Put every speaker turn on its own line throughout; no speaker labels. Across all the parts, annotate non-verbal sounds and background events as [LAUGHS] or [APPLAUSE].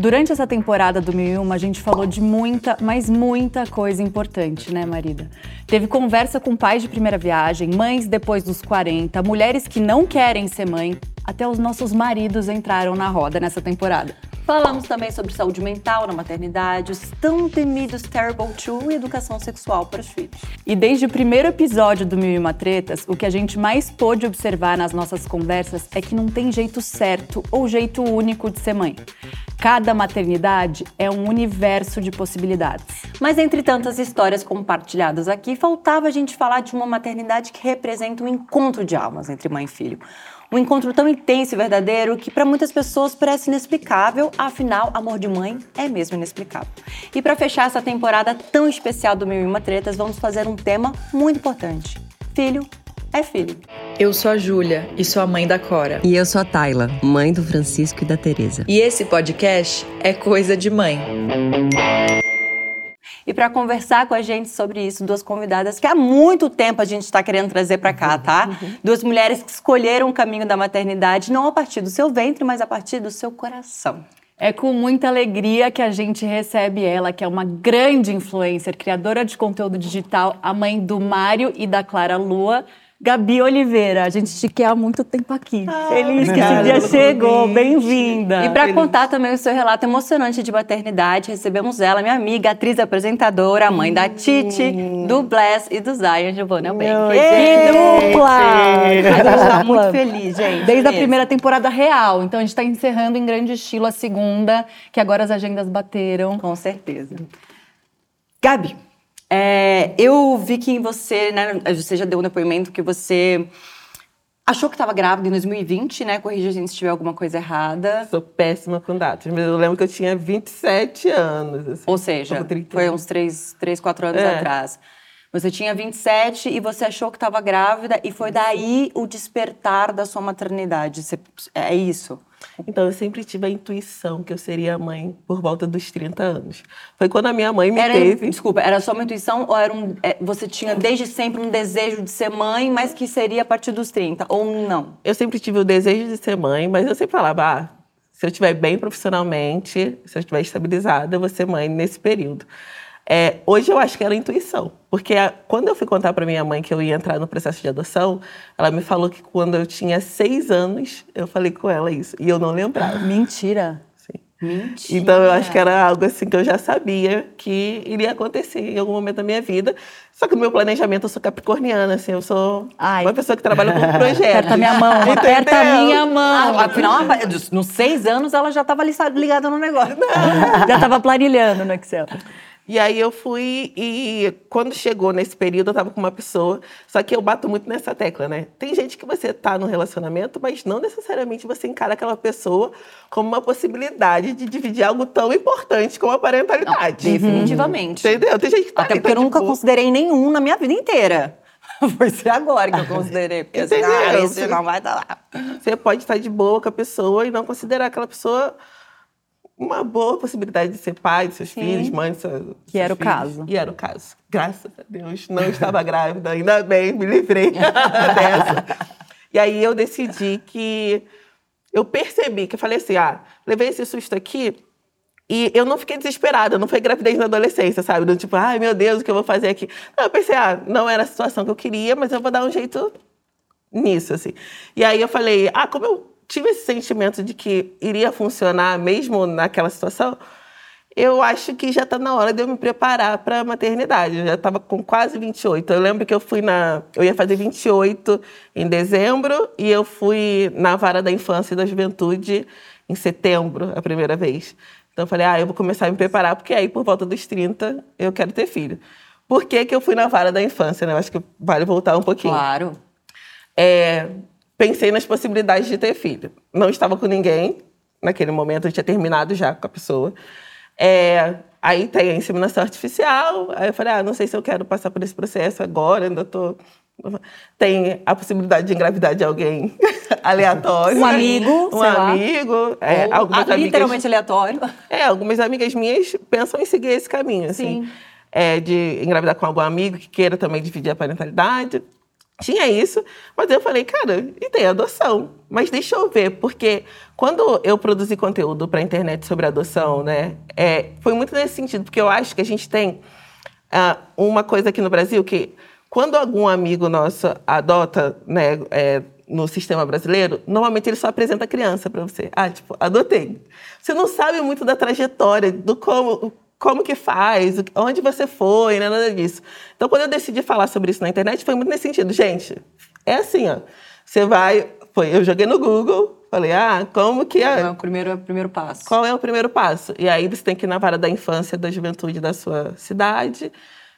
Durante essa temporada do 1001, a gente falou de muita, mas muita coisa importante, né, Marida? Teve conversa com pais de primeira viagem, mães depois dos 40, mulheres que não querem ser mãe, até os nossos maridos entraram na roda nessa temporada.
Falamos também sobre saúde mental na maternidade, os tão temidos Terrible Two e educação sexual para os filhos.
E desde o primeiro episódio do Mil e Uma Tretas, o que a gente mais pôde observar nas nossas conversas é que não tem jeito certo ou jeito único de ser mãe. Cada maternidade é um universo de possibilidades.
Mas entre tantas histórias compartilhadas aqui, faltava a gente falar de uma maternidade que representa um encontro de almas entre mãe e filho. Um encontro tão intenso e verdadeiro que para muitas pessoas parece inexplicável, afinal, amor de mãe é mesmo inexplicável. E para fechar essa temporada tão especial do Mil e Uma Tretas, vamos fazer um tema muito importante. Filho é filho.
Eu sou a Júlia e sou a mãe da Cora.
E eu sou a Tayla, mãe do Francisco e da Teresa.
E esse podcast é Coisa de Mãe.
E para conversar com a gente sobre isso, duas convidadas que há muito tempo a gente está querendo trazer para cá, tá? Duas mulheres que escolheram o caminho da maternidade não a partir do seu ventre, mas a partir do seu coração.
É com muita alegria que a gente recebe ela, que é uma grande influencer, criadora de conteúdo digital, a mãe do Mário e da Clara Lua. Gabi Oliveira, a gente te quer há muito tempo aqui. Ah, Feliz que esse dia chegou, bem-vinda.
E para contar também o seu relato emocionante de maternidade, recebemos ela, minha amiga, atriz apresentadora, mãe da Titi, do Bless e do Zion, Giovanna Bem.
Que dupla!
A gente está muito feliz, gente.
Desde a primeira temporada real, então a gente está encerrando em grande estilo a segunda, que agora as agendas bateram.
Com certeza. Gabi, é, eu vi que você, né, você já deu um depoimento que você achou que estava grávida em 2020, né? Corrija a gente se tiver alguma coisa errada.
Sou péssima com datas, mas eu lembro que eu tinha 27 anos. Assim,
Ou seja, foi uns 3, 3 4 anos é. atrás. Você tinha 27 e você achou que estava grávida e foi daí o despertar da sua maternidade. Você, é isso?
Então, eu sempre tive a intuição que eu seria mãe por volta dos 30 anos. Foi quando a minha mãe me
era,
teve.
Desculpa, era só uma intuição ou era um, é, você tinha desde sempre um desejo de ser mãe, mas que seria a partir dos 30? Ou não?
Eu sempre tive o desejo de ser mãe, mas eu sempre falava, ah, se eu estiver bem profissionalmente, se eu estiver estabilizada, eu vou ser mãe nesse período. É, hoje eu acho que era intuição, porque a, quando eu fui contar para minha mãe que eu ia entrar no processo de adoção, ela me falou que quando eu tinha seis anos, eu falei com ela isso, e eu não lembrava. [GASPS]
Mentira!
Sim.
Mentira!
Então eu acho que era algo assim que eu já sabia que iria acontecer em algum momento da minha vida. Só que no meu planejamento eu sou capricorniana, assim, eu sou Ai. uma pessoa que trabalha com [LAUGHS] projetos.
Aperta minha mão, [LAUGHS] aperta a minha mão.
Ah, afinal, nos seis anos ela já estava ligada no negócio.
Não. [LAUGHS] Já estava planilhando no Excel.
E aí eu fui e quando chegou nesse período eu tava com uma pessoa, só que eu bato muito nessa tecla, né? Tem gente que você tá no relacionamento, mas não necessariamente você encara aquela pessoa como uma possibilidade de dividir algo tão importante como a parentalidade.
Não, definitivamente.
Uhum. Entendeu? Tem gente que tá
Até porque eu nunca considerei nenhum na minha vida inteira. [LAUGHS] Foi ser agora que eu considerei, porque assim, ah, esse não vai estar tá lá.
Você pode estar de boa com a pessoa e não considerar aquela pessoa uma boa possibilidade de ser pai de seus Sim. filhos, mãe de seus
Que era
o
caso.
E era o caso. Graças a Deus, não estava grávida, ainda bem, me livrei [LAUGHS] dessa. E aí eu decidi que eu percebi que eu falei assim, ah, levei esse susto aqui e eu não fiquei desesperada, não foi gravidez na adolescência, sabe? Do tipo, ai meu Deus, o que eu vou fazer aqui? Não, eu pensei, ah, não era a situação que eu queria, mas eu vou dar um jeito nisso, assim. E aí eu falei, ah, como eu tive esse sentimento de que iria funcionar mesmo naquela situação, eu acho que já está na hora de eu me preparar para a maternidade. Eu já estava com quase 28. Eu lembro que eu fui na. Eu ia fazer 28 em dezembro e eu fui na vara da infância e da juventude em setembro, a primeira vez. Então eu falei, ah, eu vou começar a me preparar, porque aí por volta dos 30 eu quero ter filho. Por que, que eu fui na vara da infância, né? Eu acho que vale voltar um pouquinho.
Claro.
É, pensei nas possibilidades de ter filho. Não estava com ninguém naquele momento, eu tinha terminado já com a pessoa. É, aí tem a inseminação artificial. Aí eu falei, ah, não sei se eu quero passar por esse processo agora, ainda tô tem a possibilidade de engravidar de alguém [LAUGHS] aleatório.
Um amigo,
um amigo. É,
algumas amigas, literalmente aleatório.
É, algumas amigas minhas pensam em seguir esse caminho, assim. É, de engravidar com algum amigo que queira também dividir a parentalidade. Tinha isso, mas eu falei, cara, e tem adoção. Mas deixa eu ver, porque quando eu produzi conteúdo para a internet sobre adoção, né, é, foi muito nesse sentido, porque eu acho que a gente tem ah, uma coisa aqui no Brasil que quando algum amigo nosso adota, né, é, no sistema brasileiro, normalmente ele só apresenta a criança para você. Ah, tipo, adotei. Você não sabe muito da trajetória, do como, como que faz, onde você foi, né, nada disso. Então, quando eu decidi falar sobre isso na internet, foi muito nesse sentido. Gente, é assim, ó. Você vai... Foi, eu joguei no Google, falei, ah, como que é...
Qual é o primeiro, primeiro passo?
Qual é o primeiro passo? E aí você tem que ir na vara da infância, da juventude da sua cidade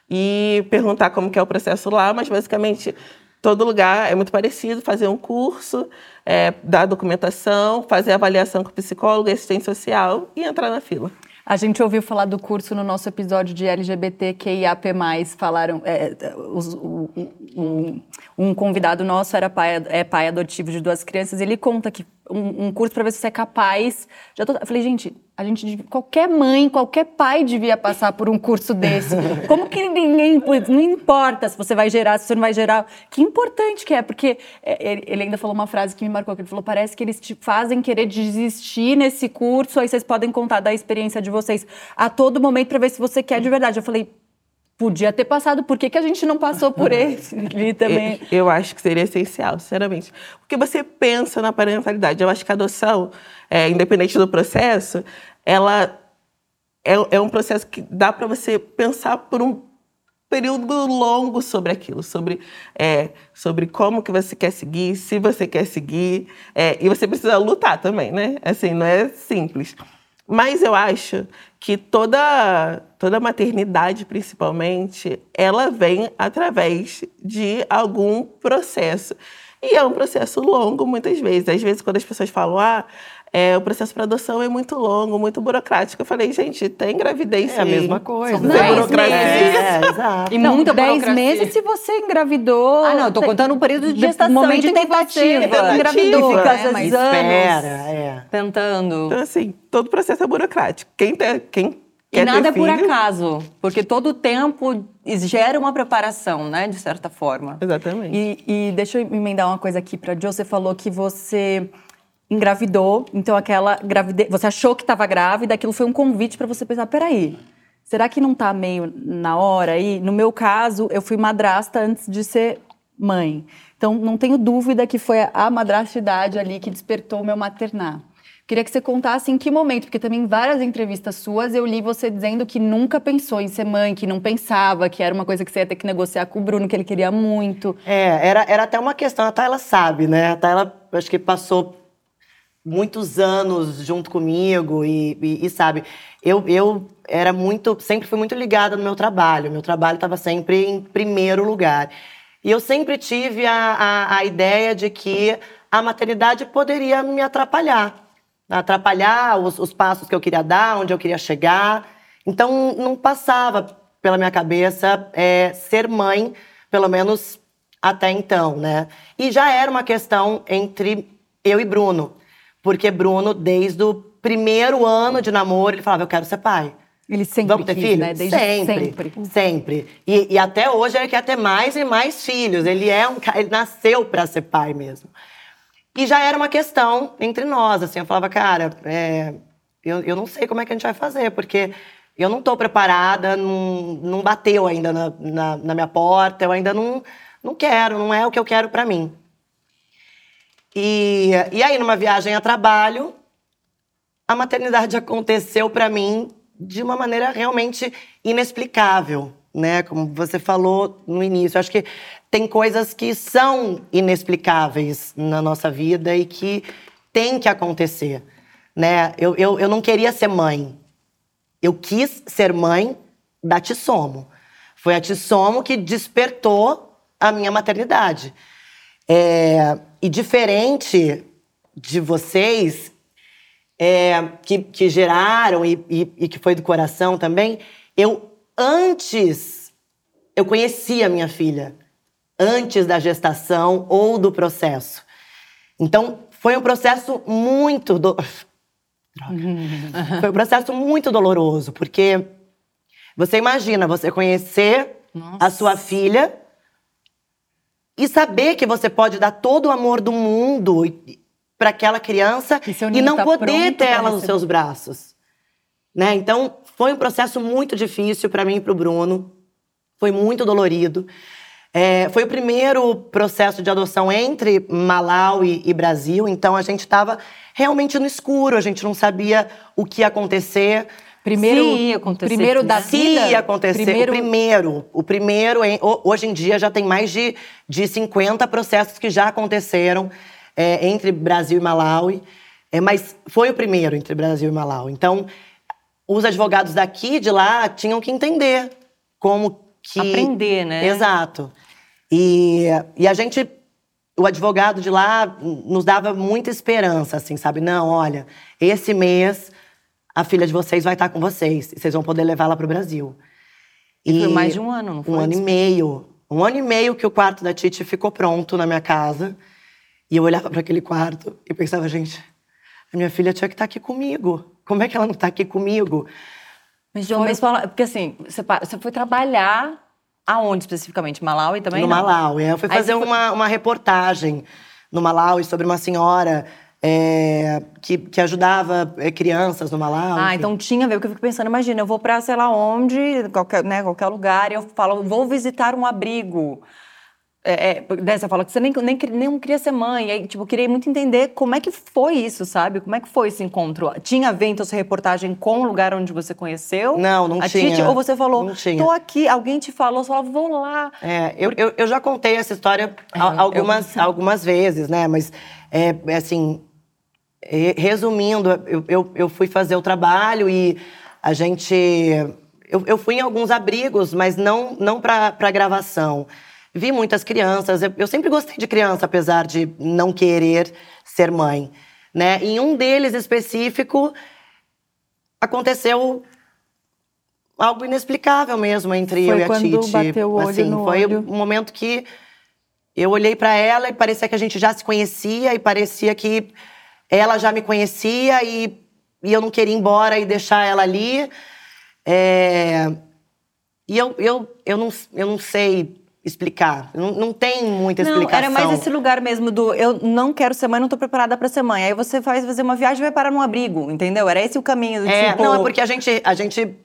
e perguntar como que é o processo lá, mas basicamente todo lugar é muito parecido, fazer um curso, é, dar documentação, fazer avaliação com o psicólogo, assistente social e entrar na fila.
A gente ouviu falar do curso no nosso episódio de LGBTQIAP+, falaram, é, os, o, um, um convidado nosso era pai, é pai adotivo de duas crianças, ele conta que um, um curso para ver se você é capaz. Já tô, eu falei, gente, a gente qualquer mãe, qualquer pai devia passar por um curso desse. [LAUGHS] Como que ninguém, não importa se você vai gerar, se você não vai gerar, que importante que é, porque é, ele ainda falou uma frase que me marcou, que ele falou, parece que eles te fazem querer desistir nesse curso, aí vocês podem contar da experiência de vocês a todo momento para ver se você quer de verdade. Eu falei, Podia ter passado, por que, que a gente não passou por esse ali [LAUGHS] também?
Eu, acho que seria essencial, sinceramente. Porque você pensa na parentalidade. Eu acho que a adoção, é, independente do processo, ela é, é um processo que dá para você pensar por um período longo sobre aquilo, sobre, é, sobre como que você quer seguir, se você quer seguir. É, e você precisa lutar também, né? Assim, não é simples. Mas eu acho que toda, toda maternidade, principalmente, ela vem através de algum processo. E é um processo longo, muitas vezes. Às vezes, quando as pessoas falam, ah, é, o processo para adoção é muito longo, muito burocrático. Eu falei, gente, tem gravidez
É a mesma coisa.
São dez
burocracia.
meses.
É, exato.
E
Não,
muita
10
burocracia.
meses se você engravidou.
Ah, não, eu tô contando um período de gestação,
momento
de
você
tentativa.
engravidou,
Fica,
né?
às vezes,
Mas
anos
Espera, é.
tentando.
Então, assim, todo processo é burocrático. Quem, te, quem
E
quer
nada é por
filho-
acaso, porque todo o tempo gera uma preparação, né, de certa forma.
Exatamente.
E, e deixa eu emendar uma coisa aqui para Jo. Você falou que você engravidou, então aquela gravidez, você achou que estava grávida, aquilo foi um convite para você pensar, peraí, será que não tá meio na hora aí? No meu caso, eu fui madrasta antes de ser mãe. Então, não tenho dúvida que foi a madrastidade ali que despertou o meu maternar. Queria que você contasse em que momento, porque também em várias entrevistas suas eu li você dizendo que nunca pensou em ser mãe, que não pensava, que era uma coisa que você ia ter que negociar com o Bruno, que ele queria muito.
É, era, era até uma questão, a Tayla sabe, né? A Tayla, acho que passou muitos anos junto comigo e, e- e sabe, eu, eu era muito, sempre fui muito ligada no meu trabalho, meu trabalho estava sempre em primeiro lugar. E eu sempre tive a, a, a ideia de que a maternidade poderia me atrapalhar, atrapalhar os, os passos que eu queria dar, onde eu queria chegar. Então, não passava pela minha cabeça é, ser mãe, pelo menos até então, né? E já era uma questão entre eu e Bruno. Porque Bruno, desde o primeiro ano de namoro, ele falava, eu quero ser pai.
Ele sempre
Vamos ter
quis,
filho?
né? Desde
sempre.
sempre.
Sempre. E, e até hoje ele quer ter mais e mais filhos. Ele é um ele nasceu para ser pai mesmo. E já era uma questão entre nós, assim, eu falava, cara, é, eu, eu não sei como é que a gente vai fazer, porque eu não tô preparada, não, não bateu ainda na, na, na minha porta, eu ainda não, não quero, não é o que eu quero para mim. E, e aí, numa viagem a trabalho, a maternidade aconteceu para mim de uma maneira realmente inexplicável, né? Como você falou no início, acho que tem coisas que são inexplicáveis na nossa vida e que tem que acontecer, né? Eu, eu, eu não queria ser mãe, eu quis ser mãe da Tissomo. Foi a Tissomo que despertou a minha maternidade. É, e diferente de vocês, é, que, que geraram e, e, e que foi do coração também, eu antes, eu conhecia a minha filha, antes da gestação ou do processo. Então, foi um processo muito. Do... Droga. Foi um processo muito doloroso, porque você imagina você conhecer a sua filha e saber que você pode dar todo o amor do mundo para aquela criança
E
e não
tá
poder ter ela nos seus braços. Né? Então, foi um processo muito difícil para mim e para o Bruno. Foi muito dolorido. É, foi o primeiro processo de adoção entre Malawi e Brasil, então a gente estava realmente no escuro, a gente não sabia o que ia acontecer.
Primeiro,
Se ia acontecer,
primeiro da?
Se
vida.
acontecer,
Primeiro,
o primeiro. O primeiro, hoje em dia, já tem mais de, de 50 processos que já aconteceram é, entre Brasil e Malawi. É, mas foi o primeiro entre Brasil e Malawi. Então, os advogados daqui e de lá tinham que entender como que.
Aprender, né?
Exato. E, e a gente, o advogado de lá nos dava muita esperança, assim, sabe? Não, olha, esse mês a filha de vocês vai estar com vocês e vocês vão poder levá-la para o Brasil.
E foi mais de um ano, não foi?
Um ano e meio. Um ano e meio que o quarto da Titi ficou pronto na minha casa. E eu olhava para aquele quarto e pensava, gente, a minha filha tinha que estar aqui comigo. Como é que ela não está aqui comigo?
Mas, João, mas fala, porque assim, você, foi trabalhar aonde especificamente? Malawi também?
no
não?
Malawi. Eu fui fazer
foi-
uma, uma reportagem no Malawi sobre uma senhora é, que, que ajudava é, crianças no Malawi.
Ah,
enfim.
então tinha a ver, porque eu fico pensando, imagina, eu vou pra sei lá onde, qualquer, né, qualquer lugar, e eu falo, vou visitar um abrigo. É, é, você fala que você nem, nem, queria- nem queria ser mãe. Aí, tipo, eu queria muito entender como é que foi isso, sabe? Como é que foi esse encontro? Tinha a ver, então, reportagem com o lugar onde você conheceu?
Não, não
a
tinha.
Ou você falou,
Não tinha.
tô aqui, alguém te falou, você falou, vou lá.
É, eu, eu, eu já contei essa história
É,
algumas, algumas vezes, né? Mas, é, é assim, resumindo, eu, eu, eu fui fazer o trabalho e a gente... Eu, eu fui em alguns abrigos, mas não, não para gravação. Vi muitas crianças. Eu, eu sempre gostei de criança, apesar de não querer ser mãe. Né? Em um deles específico, aconteceu algo inexplicável mesmo entre
Foi
eu e a Titi.
bateu o olho
assim,
no
foi
olho.
um momento que eu olhei para ela e parecia que a gente já se conhecia e parecia que ela já me conhecia e, e eu não queria ir embora e deixar ela ali. É, E eu, eu, eu, não, eu não sei explicar. Não, não tem muita
Não,
explicação.
era mais esse lugar mesmo do eu não quero ser mãe, não tô preparada pra ser mãe. Aí você faz fazer uma viagem e vai parar num abrigo, entendeu? Era esse o caminho do
É,
tipo...
não, é porque a gente, a gente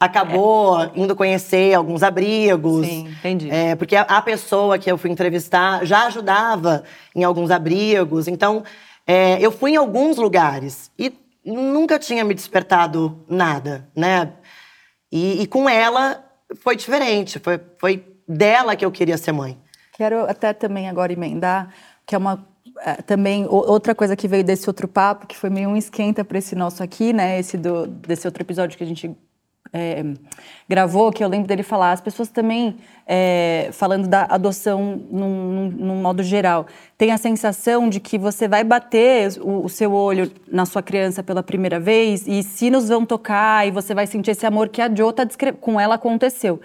acabou indo conhecer alguns abrigos.
Sim, entendi.
É, porque a, a pessoa que eu fui entrevistar já ajudava em alguns abrigos. Então, é, eu fui em alguns lugares e nunca tinha me despertado nada, né? E, e com ela foi diferente. Foi, foi dela que eu queria ser mãe.
Quero até também agora emendar, que é uma é, também outra coisa que veio desse outro papo, que foi meio um esquenta para esse nosso aqui, né? Esse do, desse outro episódio que a gente é, gravou, que eu lembro dele falar, as pessoas também, é, falando da adoção num, num- num modo geral, têm a sensação de que você vai bater o, o seu olho na sua criança pela primeira vez e sinos vão tocar e você vai sentir esse amor que a Jo tá com ela aconteceu.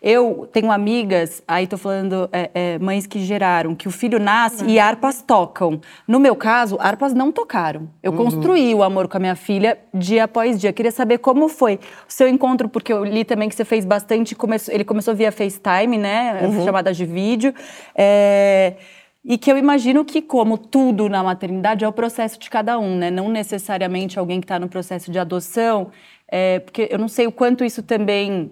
Eu tenho amigas, aí tô falando é, é, mães que geraram, que o filho nasce e harpas tocam. No meu caso, harpas não tocaram. Eu construí o amor com a minha filha dia após dia. Queria saber como foi o seu encontro, porque eu li também que você fez bastante. Começou, ele começou via FaceTime, né? Chamadas de vídeo. É, e que eu imagino que, como tudo na maternidade, é o processo de cada um, né? Não necessariamente alguém que está no processo de adoção. é, porque eu não sei o quanto isso também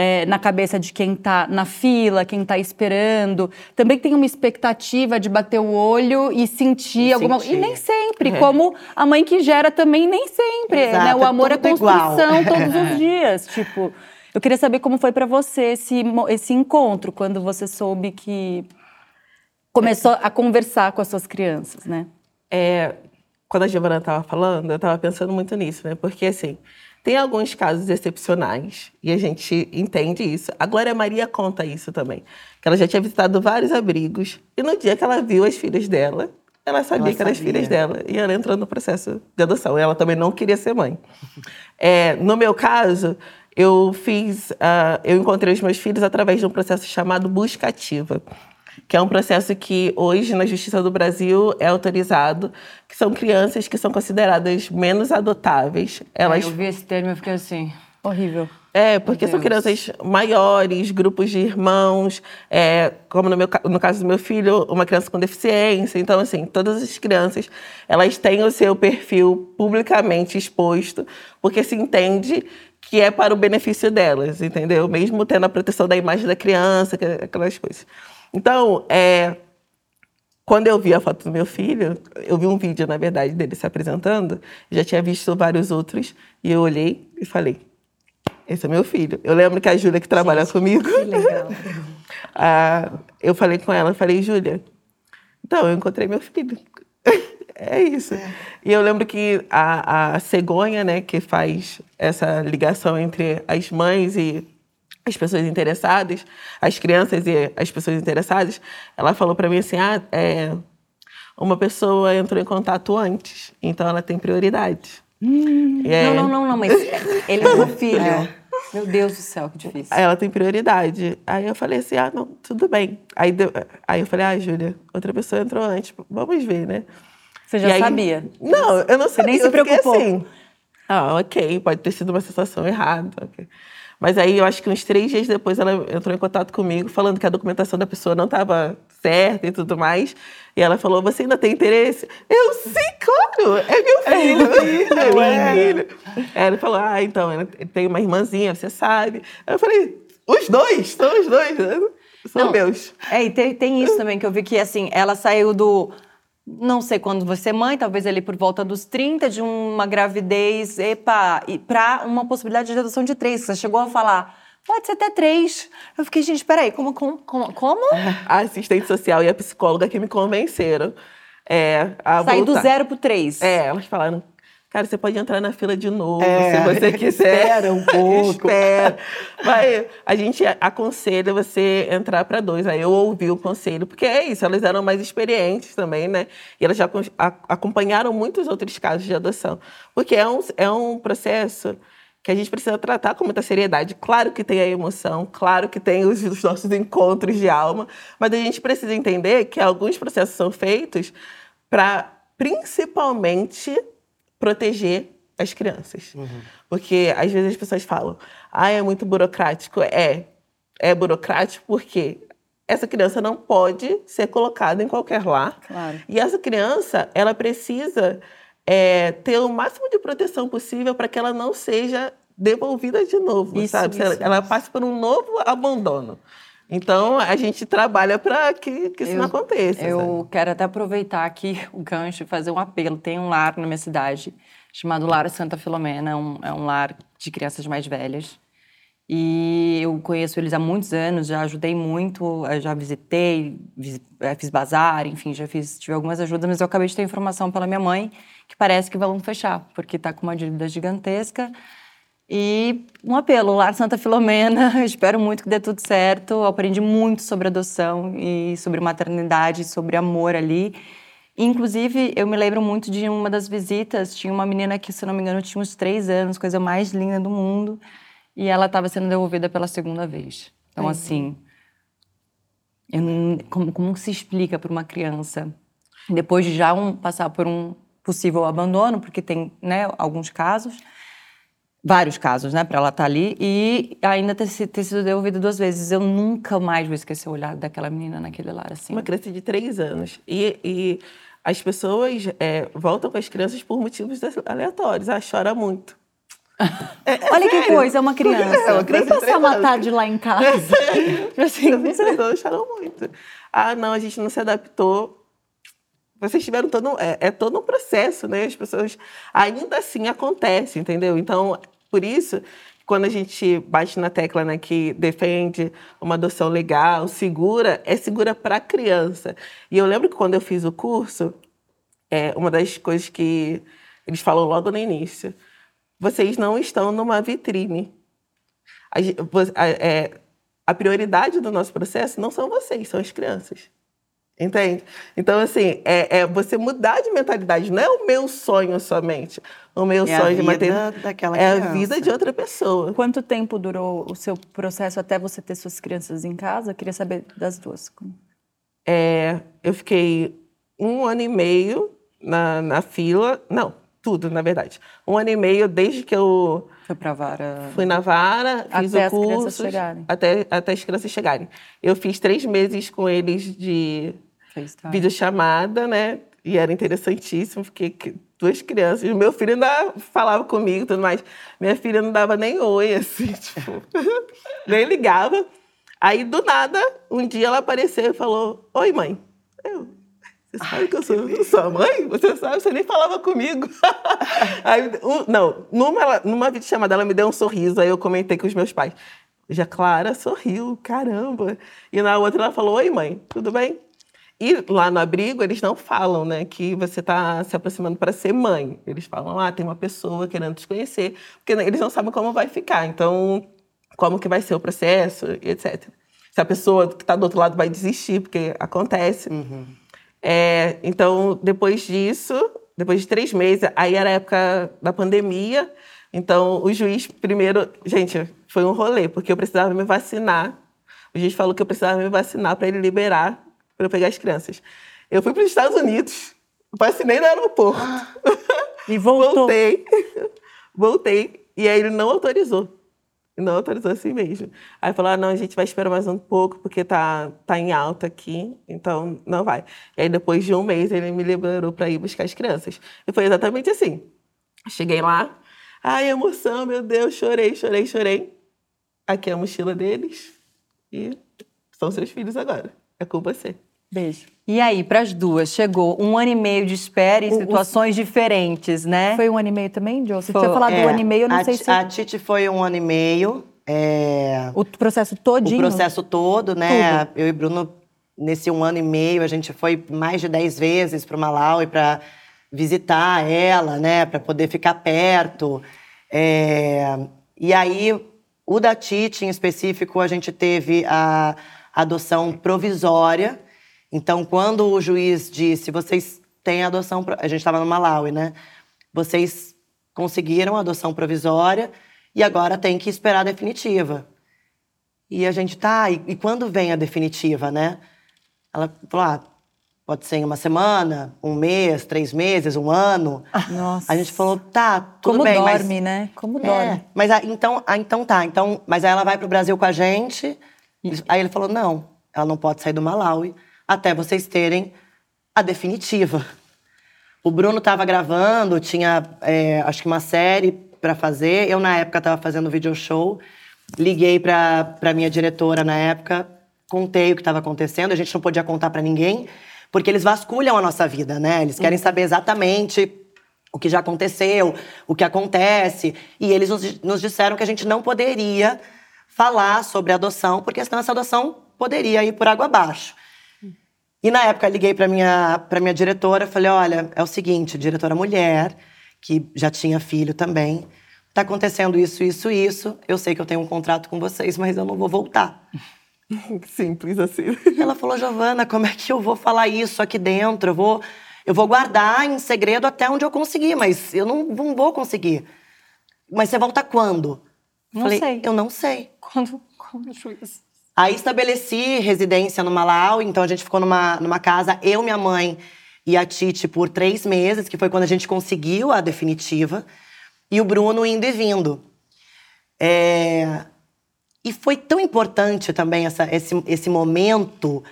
é, na cabeça de quem está na fila, quem está esperando. Também tem uma expectativa de bater o olho e sentir
E
alguma
sentir.
E nem sempre, como a mãe que gera também, nem sempre.
Exato,
né? O
é
amor é
igual.
construção [LAUGHS] todos os dias. Tipo, eu queria saber como foi para você esse, esse encontro, quando você soube que começou a conversar com as suas crianças, né?
É, quando a Giovana estava falando, eu estava pensando muito nisso, né? Porque, assim, tem alguns casos excepcionais e a gente entende isso. A Glória Maria conta isso também. Que ela já tinha visitado vários abrigos e no dia que ela viu as filhas dela, ela sabia
Ela
que eram as filhas dela e ela entrou no processo de adoção. Ela também não queria ser mãe. [LAUGHS] É, no meu caso, eu fiz, ah, eu encontrei os meus filhos através de um processo chamado busca ativa, que é um processo que hoje na Justiça do Brasil é autorizado, que são crianças que são consideradas menos adotáveis. Elas
eu vi esse termo e fiquei assim...
Horrível.
É, porque são crianças maiores, grupos de irmãos, é, como no, meu, no caso do meu filho, uma criança com deficiência. Então, assim, todas as crianças, elas têm o seu perfil publicamente exposto, porque se entende que é para o benefício delas, entendeu? Mesmo tendo a proteção da imagem da criança, que- aquelas coisas. Então, é, quando eu vi a foto do meu filho, eu vi um vídeo, na verdade, dele se apresentando, já tinha visto vários outros, e eu olhei e falei, esse é meu filho. Eu lembro que a Júlia, que trabalha comigo, ah, [LAUGHS] eu falei com ela, falei, Júlia, então, eu encontrei meu filho. [LAUGHS] é isso. E eu lembro que a, a cegonha, né, que faz essa ligação entre as mães e as pessoas interessadas, as crianças e as pessoas interessadas, ela falou para mim assim, ah, é, uma pessoa entrou em contato antes, então ela tem prioridade. E é-
Não, não, não, não, mas ele é meu filho. Meu Deus do céu, que difícil.
Aí ela tem prioridade. Aí eu falei assim, ah, não, tudo bem. Aí, deu- aí eu falei, ah, Júlia, outra pessoa entrou antes, vamos ver, né?
Você já
aí-
sabia?
Não, eu não sabia.
nem se preocupou.
assim, ah, ok, pode ter sido uma sensação errada. ok. Mas aí eu acho que uns três dias depois ela entrou em contato comigo, falando que a documentação da pessoa não estava certa e tudo mais. E ela falou: Você ainda tem interesse? Eu, sim, claro, é meu filho. É meu [LAUGHS] filho. Aí ela falou: Ah, então, ele tem uma irmãzinha, você sabe. Aí eu falei: Os dois, são os dois, né? são
Não.
meus.
É, e tem, tem isso também que eu vi que, assim, ela saiu do. Não sei quando você mãe, talvez ali por volta dos 30, de uma gravidez, epa, e pra uma possibilidade de adoção de três. Você chegou a falar, pode ser até três. Eu fiquei, gente, peraí, como? Como? Como? como? [LAUGHS]
A assistente social e a psicóloga que me convenceram. É, a
Sair do zero pro três.
É, elas falaram, cara, você pode entrar na fila de novo,
É,
se você [LAUGHS] quiser.
espera um pouco.
Espera. Vai, a gente aconselha você entrar para dois. Aí eu ouvi o conselho, porque é isso, elas eram mais experientes também, né? E elas já acompanharam muitos outros casos de adoção. Porque é um, é um processo que a gente precisa tratar com muita seriedade. Claro que tem a emoção, claro que tem os, os nossos encontros de alma, mas a gente precisa entender que alguns processos são feitos para, principalmente, proteger as crianças. Porque às vezes as pessoas falam, ah, é muito burocrático. É, é burocrático porque essa criança não pode ser colocada em qualquer lar.
Claro.
E essa criança, ela precisa é, ter o máximo de proteção possível para que ela não seja devolvida de novo,
Isso,
sabe?
isso,
ela, ela passe por um novo abandono. Então, a gente trabalha para que, que isso não aconteça. sabe?
Eu quero até aproveitar aqui [LAUGHS] o gancho e fazer um apelo. Tem um lar na minha cidade chamado Lar Santa Filomena, é um, é um lar de crianças mais velhas. E eu conheço eles há muitos anos, já ajudei muito, eu já visitei, visi- eh, fiz bazar, enfim, já fiz, tive algumas ajudas, mas eu acabei de ter informação pela minha mãe que parece que vão fechar, porque está com uma dívida gigantesca. E um apelo, Lar Santa Filomena, [LAUGHS] espero muito que dê tudo certo. Eu aprendi muito sobre adoção e sobre maternidade, sobre amor ali. Inclusive, eu me lembro muito de uma das visitas, tinha uma menina que, se não me engano, tinha uns três anos, coisa mais linda do mundo, e ela estava sendo devolvida pela segunda vez. Então, assim, não- como, como se explica para uma criança, depois de já um- passar por um possível abandono, porque tem né, alguns casos, vários casos, né, para ela estar ali, e ainda ter, ter sido devolvida duas vezes. Eu nunca mais vou esquecer o olhar daquela menina naquele lar, assim.
Uma criança de três anos. E, e as pessoas é, voltam com as crianças por motivos aleatórios. Ah, chora muito. [LAUGHS]
Olha que coisa, é uma criança.
uma
Vem
criança de
passar uma tarde lá em [LAUGHS] casa. Tipo [LAUGHS] assim,
As pessoas choram muito. Ah, não, a gente não se adaptou. Vocês tiveram todo é, é todo um processo, né? As pessoas ainda assim acontece, entendeu? Então, por isso, quando a gente bate na tecla né, que defende uma adoção legal, segura, é segura para a criança. E eu lembro que quando eu fiz o curso, é uma das coisas que eles falam logo no início, vocês não estão numa vitrine. A, a- é, a prioridade do nosso processo não são vocês, são as crianças. Entende? Então, assim, é, é você mudar de mentalidade. Não é o meu sonho somente. O meu
É a
sonho de
vida
maternidade
daquela
é a
criança.
vida de outra pessoa.
Quanto tempo durou o seu processo até você ter suas crianças em casa? Eu queria saber das duas. É,
É, eu fiquei um ano e meio na, na fila. Não, tudo, na verdade. Um ano e meio desde que eu
Foi pra vara.
fui na vara, fiz
Até
o
as crianças
curso,
chegarem.
até, até as crianças chegarem. Eu fiz três meses com eles de. Videochamada, né? E era interessantíssimo, porque que- duas crianças. Meu filho ainda falava comigo e tudo mais. Minha filha não dava nem oi, [LAUGHS] assim, tipo, [LAUGHS] nem ligava. Aí, do nada, um dia ela apareceu e falou: Oi, mãe. Eu, você sabe que eu sou sua mãe? Você sabe, você nem falava comigo. [LAUGHS] aí, um- não, numa, numa videochamada ela me deu um sorriso, aí eu comentei com os meus pais. Já Clara sorriu, caramba. E na outra ela falou: Oi, mãe, tudo bem? E lá no abrigo, eles não falam, né, que você está se aproximando para ser mãe. Eles falam, ah, tem uma pessoa querendo te conhecer, porque eles não sabem como vai ficar. Então, como que vai ser o processo, etc. Se a pessoa que está do outro lado vai desistir, porque acontece. É, então, depois disso, depois de três meses, aí era a época da pandemia. Então, o juiz, primeiro, gente, foi um rolê, porque eu precisava me vacinar. O juiz falou que eu precisava me vacinar para ele liberar, para eu pegar as crianças. Eu fui para os Estados Unidos, vacinei no aeroporto.
E voltou.
Voltei. Voltei. E aí ele não autorizou. Não autorizou assim mesmo. Aí falou: ah, não, a gente vai esperar mais um pouco, porque tá, tá em alta aqui, então não vai. E aí, depois de um mês, ele me liberou para ir buscar as crianças. E foi exatamente assim. Cheguei lá, ai, emoção, meu Deus, chorei, chorei, chorei. Aqui é a mochila deles. E são seus filhos agora. É com você.
Beijo.
E aí, pras duas, chegou um ano e meio de espera em
O- o-
situações diferentes, né?
Foi um ano e meio também, Joe? Você
Foi,
tinha falado
É,
um ano e meio, eu não
a,
sei se...
A Titi foi um ano e meio. é,
O processo
o
todinho?
processo todo, né? Eu e Bruno, nesse um ano e meio, a gente foi mais de dez vezes para o Malawi para visitar ela, né? Para poder ficar perto. É, E aí, o da Titi, em específico, a gente teve a adoção provisória. Então, quando o juiz disse, vocês têm adoção... pro-" A gente estava no Malawi, né? Vocês conseguiram a adoção provisória e agora tem que esperar a definitiva. E a gente, tá, e, e quando vem a definitiva, né? Ela falou, ah, pode ser em uma semana, um mês, três meses, um ano.
Nossa.
A gente falou, tá, tudo
Como
bem, mas...
dorme, né? Como
É,
dorme.
mas a- então, ah, então tá, então, mas aí ela vai pro Brasil com a gente. Aí ele falou, não, ela não pode sair do Malawi até vocês terem a definitiva. O Bruno estava gravando, tinha é, acho que uma série para fazer. Eu, na época, estava fazendo video show. Liguei para minha diretora na época, contei o que estava acontecendo. A gente não podia contar para ninguém, porque eles vasculham a nossa vida, né? Eles querem saber exatamente o que já aconteceu, o que acontece. E eles nos, nos disseram que a gente não poderia falar sobre adoção, porque senão essa adoção poderia ir por água abaixo. E na época eu liguei para minha para minha diretora, falei: "Olha, é o seguinte, diretora mulher, que já tinha filho também, tá acontecendo isso, isso, isso. Eu sei que eu tenho um contrato com vocês, mas eu não vou voltar". [LAUGHS]
Simples assim.
Ela falou: "Giovana, como é que eu vou falar isso aqui dentro? Eu vou eu vou guardar em segredo até onde eu conseguir, mas eu não, não vou conseguir. Mas você volta quando?"
Não
Falei,
sei.
Eu não sei.
Quando, quando juiz...
Aí estabeleci residência no Malau, então a gente ficou numa, numa casa, eu, minha mãe e a Titi, por três meses, que foi quando a gente conseguiu a definitiva, e o Bruno indo e vindo. É, E foi tão importante também essa, esse, esse momento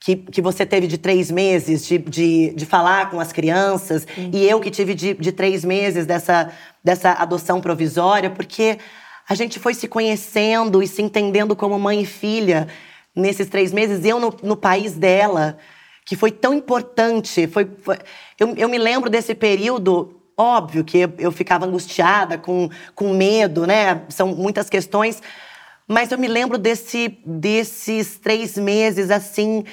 que, que você teve de três meses de, de, de falar com as crianças, e eu que tive de, de três meses dessa, dessa adoção provisória, porque a gente foi se conhecendo e se entendendo como mãe e filha nesses três meses, eu no, no país dela, que foi tão importante. Foi, foi- eu, eu me lembro desse período, óbvio que eu, ficava angustiada, com, com medo, né? São muitas questões. Mas eu me lembro desse, desses três meses, assim,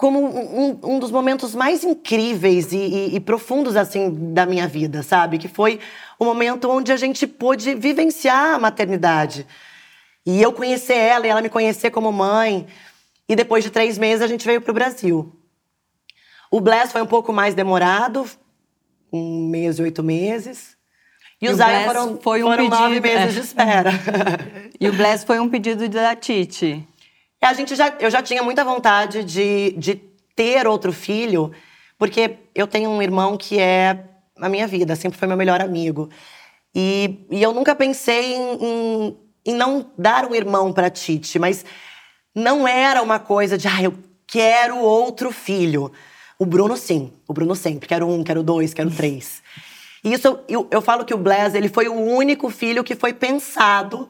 como um, um- dos momentos mais incríveis e, e- e profundos, assim, da minha vida, sabe? Que foi o momento onde a gente pôde vivenciar a maternidade. E eu conhecer ela e ela me conhecer como mãe. E depois de três meses, a gente veio para o Brasil. O Bless foi um pouco mais demorado, um mês e oito meses. E,
E
o
o
Zion foram,
foi um
foram nove
pedido-
meses
é.
de espera. [LAUGHS]
E o Bless foi um pedido da Titi.
É, A gente já, eu já tinha muita vontade de, de ter outro filho, porque eu tenho um irmão que é a minha vida, sempre foi meu melhor amigo. E, e eu nunca pensei em, em, em não dar um irmão para Titi, mas não era uma coisa de, ah, eu quero outro filho. O Bruno, sim. O Bruno sempre. Quero um, quero dois, quero três. E isso, eu, eu falo que o Blas, ele foi o único filho que foi pensado,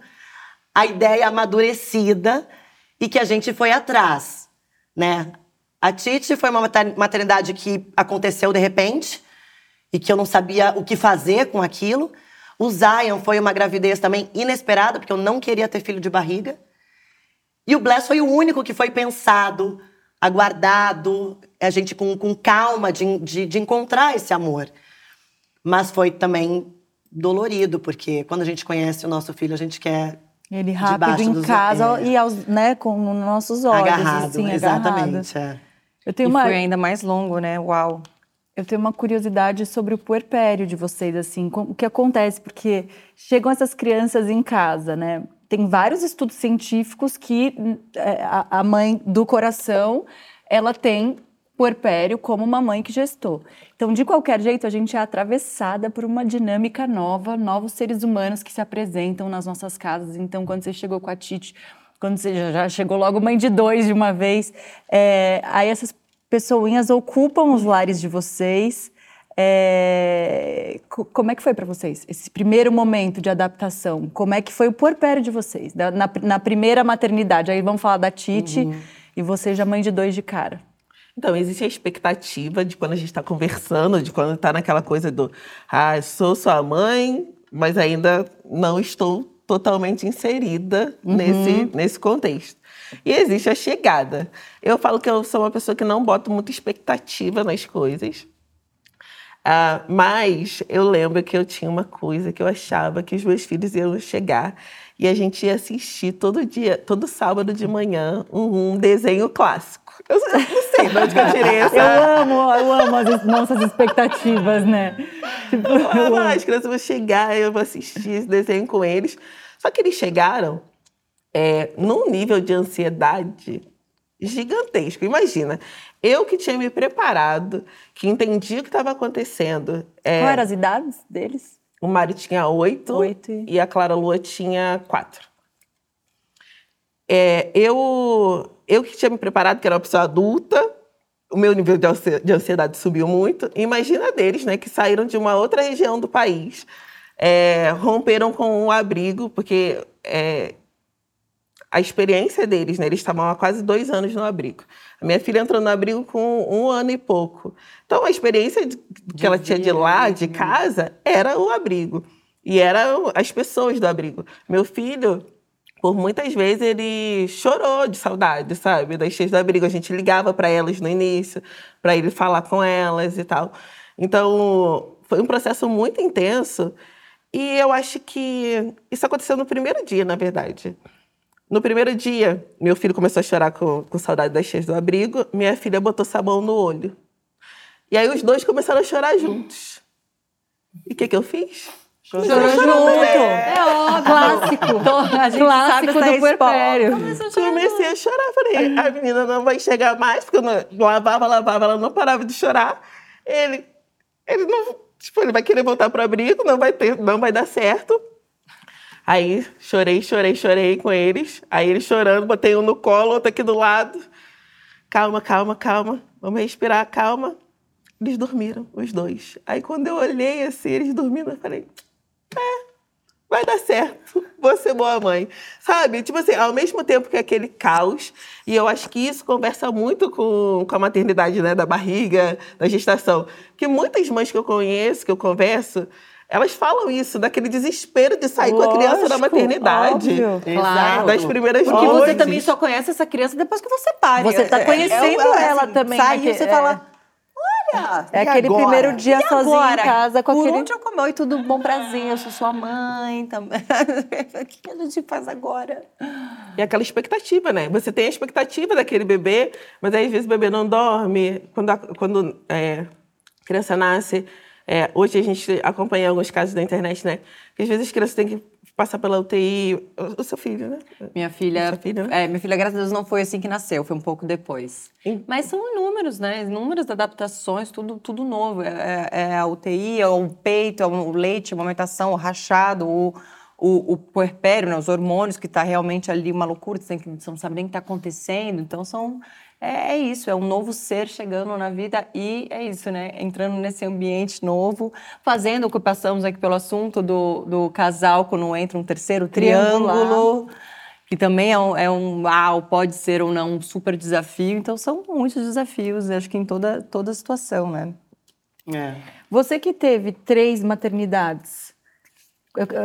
a ideia amadurecida e que a gente foi atrás, né? A Titi foi uma maternidade que aconteceu de repente e que eu não sabia o que fazer com aquilo. O Zion foi uma gravidez também inesperada, porque eu não queria ter filho de barriga. E o Bless foi o único que foi pensado, aguardado, a gente com, com calma de, de, de encontrar esse amor. Mas foi também dolorido, porque quando a gente conhece o nosso filho, a gente quer
ele rápido em casa é. e aos, né, com nossos olhos.
Agarrado,
assim,
exatamente.
Agarrado.
É. Eu tenho e uma... foi ainda mais longo, né? Uau.
Eu tenho uma curiosidade sobre o puerpério de vocês, assim, o que acontece, porque chegam essas crianças em casa, né? Tem vários estudos científicos que é, a mãe do coração, ela tem puerpério como uma mãe que gestou. Então, de qualquer jeito, a gente é atravessada por uma dinâmica nova, novos seres humanos que se apresentam nas nossas casas. Então, quando você chegou com a Tite, quando você já chegou logo mãe de dois de uma vez, é, aí essas pessoinhas ocupam os lares de vocês. É, como é que foi para vocês esse primeiro momento de adaptação? Como é que foi o puerpério de vocês na, na primeira maternidade? Aí vamos falar da Tite uhum. e você já mãe de dois de cara.
Então, existe a expectativa de quando a gente está conversando, de quando está naquela coisa do ah, sou sua mãe, mas ainda não estou totalmente inserida uhum. nesse, nesse contexto. E existe a chegada. Eu falo que eu sou uma pessoa que não boto muita expectativa nas coisas. Ah, mas eu lembro que eu tinha uma coisa que eu achava que os meus filhos iam chegar e a gente ia assistir todo dia, todo sábado de manhã, um, um desenho clássico. Eu, não sei de onde que eu tirei essa.
Eu amo, eu amo as nossas expectativas, né?
Tipo, eu ah, as crianças vão chegar, eu vou assistir esse desenho com eles. Só que eles chegaram é, num nível de ansiedade gigantesco. Imagina, eu que tinha me preparado, que entendi o que estava acontecendo.
É, Quais eram as idades deles?
O Mário tinha oito, oito. e a Clara Lua tinha quatro. É, eu, eu que tinha me preparado, que era uma pessoa adulta, o meu nível de ansiedade subiu muito. Imagina deles, né, que saíram de uma outra região do país, é, romperam com um abrigo, porque é, a experiência deles, né, eles estavam há quase dois anos no abrigo. A minha filha entrou no abrigo com um ano e pouco. Então, a experiência que de ela tinha de lá, de casa, era o abrigo. E eram as pessoas do abrigo. Meu filho, por muitas vezes, ele chorou de saudade, sabe? Das cheias do abrigo. A gente ligava para elas no início, para ele falar com elas e tal. Então, foi um processo muito intenso. E eu acho que isso aconteceu no primeiro dia, na verdade. No primeiro dia, meu filho começou a chorar com, com saudade das cheias do abrigo, minha filha botou sabão no olho. E aí os dois começaram a chorar juntos. E o que, que eu fiz?
Chorou junto. É, é óbvio. Clássico. A gente Clássico sabe do puerpério.
Comecei a chorar. Falei, a menina não vai chegar mais, porque eu não, lavava, lavava, ela não parava de chorar. Ele, ele não, tipo, ele vai querer voltar para o abrigo, não vai ter, não vai dar certo. Aí chorei, chorei, chorei com eles. Aí eles chorando, botei um no colo, outro aqui do lado. Calma, calma, calma. Vamos respirar, calma. Eles dormiram, os dois. Aí quando eu olhei assim, eles dormindo, eu falei, é, vai dar certo, vou ser boa mãe. Sabe? Tipo assim, ao mesmo tempo que aquele caos, e eu acho que isso conversa muito com, com a maternidade, né, da barriga, da gestação. Que muitas mães que eu conheço, que eu converso, elas falam isso, daquele desespero de sair Lógico, com a criança da maternidade.
Óbvio, claro.
Das primeiras
Porque
noites.
você também só conhece essa criança depois que você pare.
Você está é, conhecendo é, é, ela assim, também.
Sai né? e você é. fala... Olha,
é aquele
agora?
primeiro dia e sozinho agora? em casa com
Por
aquele...
onde eu comi? Oi, tudo bom, prazer, eu sou sua mãe também. [LAUGHS] o que a gente faz agora?
E aquela expectativa, né? Você tem a expectativa daquele bebê, mas aí às vezes o bebê não dorme. Quando a, quando, é, a criança nasce, é, hoje a gente acompanha alguns casos da internet, né? Que às vezes as crianças têm que passar pela UTI, o, seu filho, né?
Minha filha,
filha, né?
é, minha filha, graças a Deus, não foi assim que nasceu, foi um pouco depois.
Sim.
Mas são inúmeros, né? Inúmeras adaptações, tudo, tudo novo. É, é- é a UTI, é o peito, é o leite, a amamentação, o rachado, o, o, o puerpério, né? os hormônios, que está realmente ali uma loucura, você, tem que, você não sabe nem o que está acontecendo. Então, são, é, é isso, é um novo ser chegando na vida e é isso, né? Entrando nesse ambiente novo, fazendo o que passamos aqui pelo assunto do, do casal, quando entra um terceiro triângulo que também é um, é um ah, pode ser ou não um super desafio. Então são muitos desafios, acho que em toda toda situação, né?
É.
Você que teve três maternidades,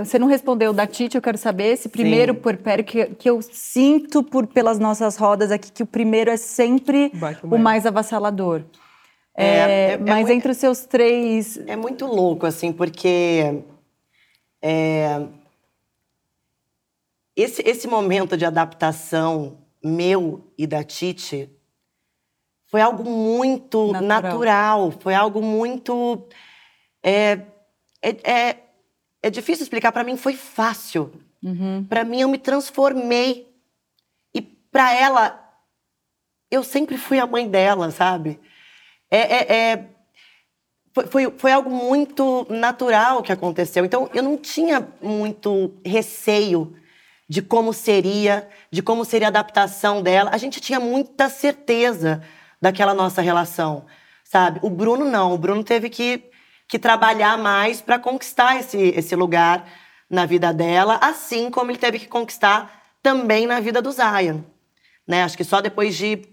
você não respondeu da Tite, eu quero saber esse primeiro
Sim.
puerpério que, que eu sinto por pelas nossas rodas aqui, que o primeiro é sempre
o
mais avassalador.
É,
É,
é- é
mas
muito-
entre os seus três.
É muito louco, assim, porque é, esse, esse momento de adaptação meu e da Titi foi algo muito
Natural.
natural, foi algo muito. É, é, é, difícil explicar, para mim foi fácil. Para mim, eu me transformei. E para ela, eu sempre fui a mãe dela, sabe? É, é, é- foi, foi, foi algo muito natural que aconteceu. Então, eu não tinha muito receio de como seria, de como seria a adaptação dela. A gente tinha muita certeza daquela nossa relação, sabe? O Bruno não. O Bruno teve que, que trabalhar mais para conquistar esse, esse lugar na vida dela, assim como ele teve que conquistar também na vida do Zion. Né? Acho que só depois de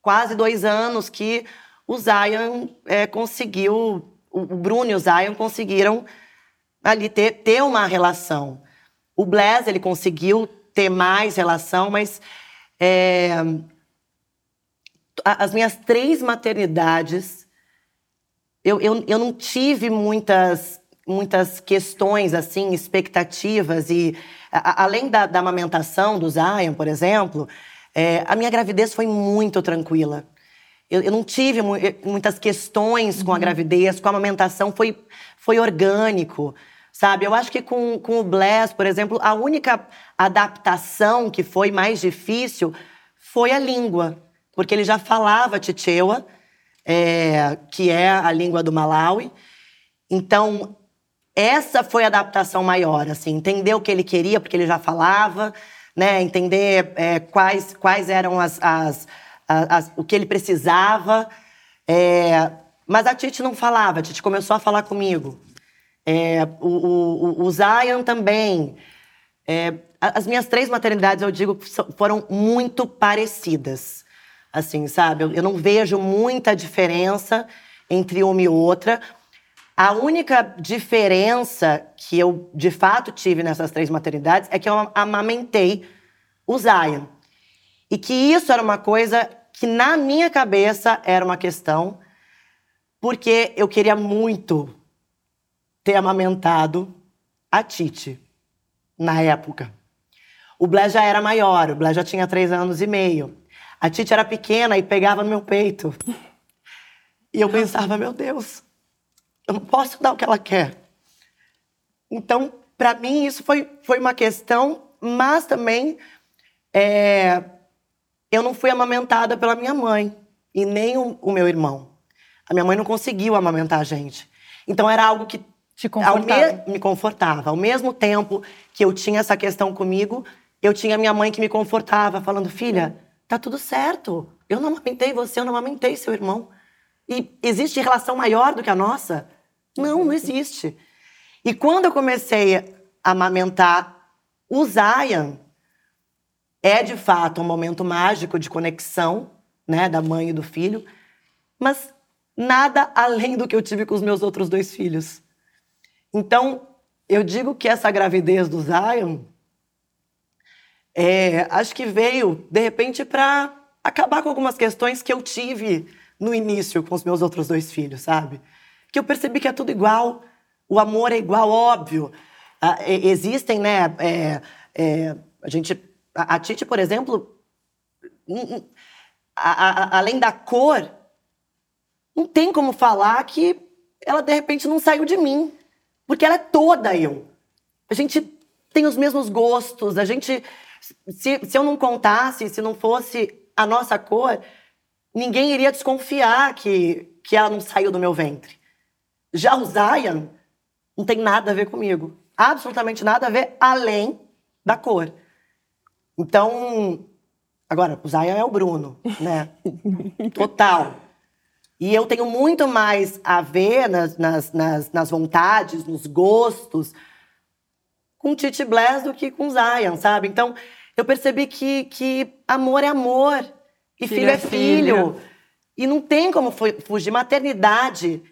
quase dois anos que o Zion é, conseguiu, o Bruno e o Zion conseguiram ali ter, ter uma relação. O Blaise, ele conseguiu ter mais relação, mas é, as minhas três maternidades, eu, eu, eu não tive muitas, muitas questões, assim, expectativas. E a- além da, da amamentação do Zion, por exemplo, é, a minha gravidez foi muito tranquila. Eu, eu não tive mu- eh, muitas questões com a gravidez, com a amamentação, foi, foi orgânico, sabe? Eu acho que com, com o Bless, por exemplo, a única adaptação que foi mais difícil foi a língua, porque ele já falava Chichewa, é, que é a língua do Malawi. Então, essa foi a adaptação maior, assim, entender o que ele queria, porque ele já falava, né? Entender é, quais, quais eram as, as, as- as- o que ele precisava. É, mas a Titi não falava, a Titi começou a falar comigo. É, o, o, o- Zion também. É, as minhas três maternidades, eu digo, foram muito parecidas. Assim, sabe? Eu, eu não vejo muita diferença entre uma e outra. A única diferença que eu, de fato, tive nessas três maternidades é que eu amamentei o Zion. E que isso era uma coisa que, na minha cabeça, era uma questão, porque eu queria muito ter amamentado a Titi na época. O Blé já era maior, o Blé já tinha três anos e meio. A Titi era pequena e pegava no meu peito. E eu pensava, meu Deus, eu não posso dar o que ela quer. Então, para mim, isso foi, foi uma questão, mas também é, eu não fui amamentada pela minha mãe e nem o, o meu irmão. A minha mãe não conseguiu amamentar a gente. Então, era algo que
Te confortava.
me- me confortava. Ao mesmo tempo que eu tinha essa questão comigo, eu tinha minha mãe que me confortava, falando: filha, tá tudo certo. Eu não amamentei você, eu não amamentei seu irmão. E existe relação maior do que a nossa? Não, não existe. E quando eu comecei a amamentar o Zion, é de fato um momento mágico de conexão, né, da mãe e do filho, mas nada além do que eu tive com os meus outros dois filhos. Então, eu digo que essa gravidez do Zion, é, acho que veio, de repente, para acabar com algumas questões que eu tive no início com os meus outros dois filhos, sabe? Que eu percebi que é tudo igual, o amor é igual, óbvio. Ah, existem, né? é, é, a gente, a, a Titi, por exemplo, a- a- além da cor, não tem como falar que ela de repente não saiu de mim, porque ela é toda eu. A gente tem os mesmos gostos. A gente. Se, se eu não contasse, se não fosse a nossa cor, ninguém iria desconfiar que, que ela não saiu do meu ventre. Já o Zion não tem nada a ver comigo. Absolutamente nada a ver além da cor. Então, agora, o Zion é o Bruno, né? [LAUGHS] Total. E eu tenho muito mais a ver nas, nas, nas, nas vontades, nos gostos, com Titi Bless do que com Zion, sabe? Então, eu percebi que, que amor é amor e filho, filho é filho. filho. E não tem como fugir. Maternidade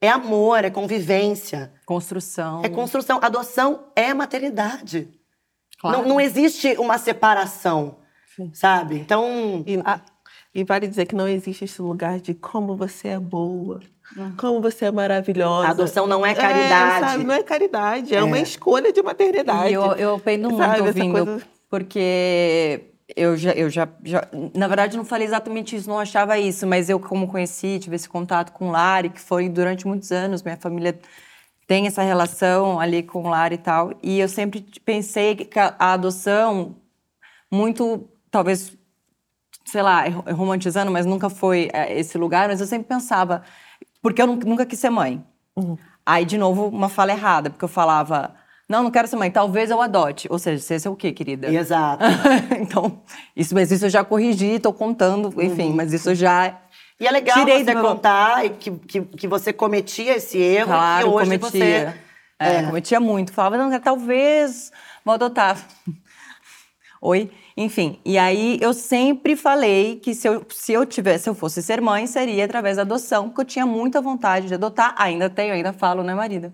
é amor, é convivência.
Construção.
É construção. Adoção é maternidade. Claro. Não, não existe uma separação, Sim. sabe? Então.
E, a, e vale dizer que não existe esse lugar de como você é boa. Hum. Como você é maravilhosa.
A adoção não é caridade.
É, sabe? Não é caridade, é, é, uma escolha de maternidade.
E eu, eu pendo muito sabe? ouvindo, coisa... porque eu já, eu já, já, na verdade, não falei exatamente isso, não achava isso, mas eu, como conheci, tive esse contato com o Lari, que foi durante muitos anos, minha família tem essa relação ali com o Lari e tal, e eu sempre pensei que a, a adoção, muito, talvez, sei lá, romantizando, mas nunca foi é, esse lugar, mas eu sempre pensava, porque eu nunca quis ser mãe. Uhum. Aí, de novo, uma fala errada, porque eu falava não, não quero ser mãe, talvez eu adote. Ou seja, você é o quê, querida?
Exato. [LAUGHS]
então, isso, mas isso eu já corrigi, estou contando, enfim, uhum. mas isso já.
E é legal Tirei você meu... contar que, que, que você cometia esse erro
claro,
que hoje
cometia.
você.
É, é. cometia muito. Falava, não, talvez vou adotar. [LAUGHS] Oi? Enfim, e aí eu sempre falei que se eu, se eu tivesse, se eu fosse ser mãe, seria através da adoção, porque eu tinha muita vontade de adotar. Ainda tenho, ainda falo, né, marida?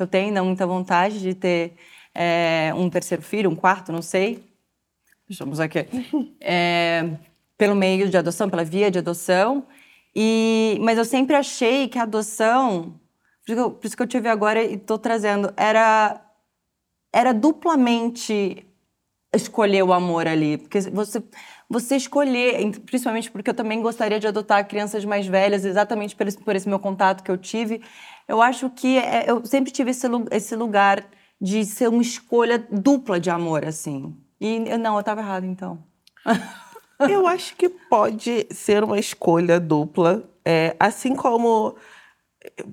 que eu tenho ainda muita vontade de ter é, um terceiro filho, um quarto, não sei. Estamos aqui. É, [LAUGHS] pelo meio de adoção, pela via de adoção. E, mas eu sempre achei que a adoção, por isso que eu, por isso que eu tive agora e estou trazendo, era, era duplamente escolher o amor ali. Porque você, você escolher, principalmente porque eu também gostaria de adotar crianças mais velhas, exatamente por esse, por esse meu contato que eu tive eu acho que é, eu sempre tive esse, esse lugar de ser uma escolha dupla de amor, assim. E não, eu estava errada, então.
eu acho que pode ser uma escolha dupla, é, assim como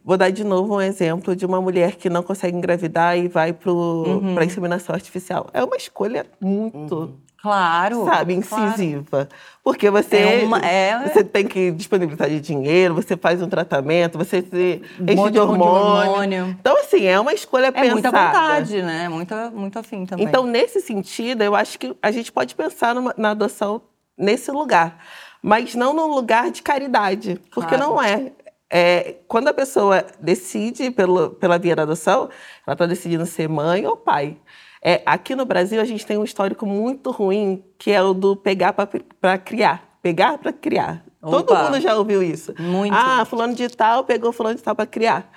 vou dar de novo um exemplo de uma mulher que não consegue engravidar e vai para uhum. a inseminação artificial. É uma escolha muito uhum.
Claro.
Sabe, incisiva. Claro. Porque você, é uma, é... você tem que disponibilizar de dinheiro, você faz um tratamento, você se enche de hormônio. hormônio. Então, assim, é uma escolha é pensada. É
muita vontade, né? Muita, muito afim também.
Então, nesse sentido, eu acho que a gente pode pensar numa, na adoção nesse lugar. Mas não num lugar de caridade. Porque claro. não é. É, quando a pessoa decide pelo, pela via da adoção, ela está decidindo ser mãe ou pai. É, aqui no Brasil, a gente tem um histórico muito ruim, que é o do pegar para criar. Pegar para criar. Opa. Todo mundo já ouviu isso.
Muito.
Ah, fulano de tal pegou fulano de tal para criar.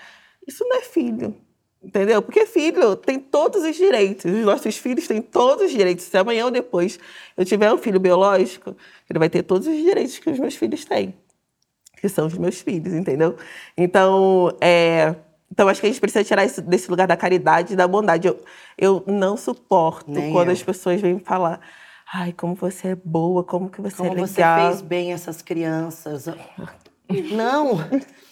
Isso não é filho. Entendeu? Porque filho tem todos os direitos. Os nossos filhos têm todos os direitos. Se amanhã ou depois eu tiver um filho biológico, ele vai ter todos os direitos que os meus filhos têm. Que são os meus filhos, entendeu? Então, é, então, acho que a gente precisa tirar isso desse lugar da caridade e da bondade. Eu, eu não suporto Nem quando eu. as pessoas vêm falar. Ai, como você é boa, como que você
como
é legal.
Como você fez bem essas crianças. [LAUGHS] Não,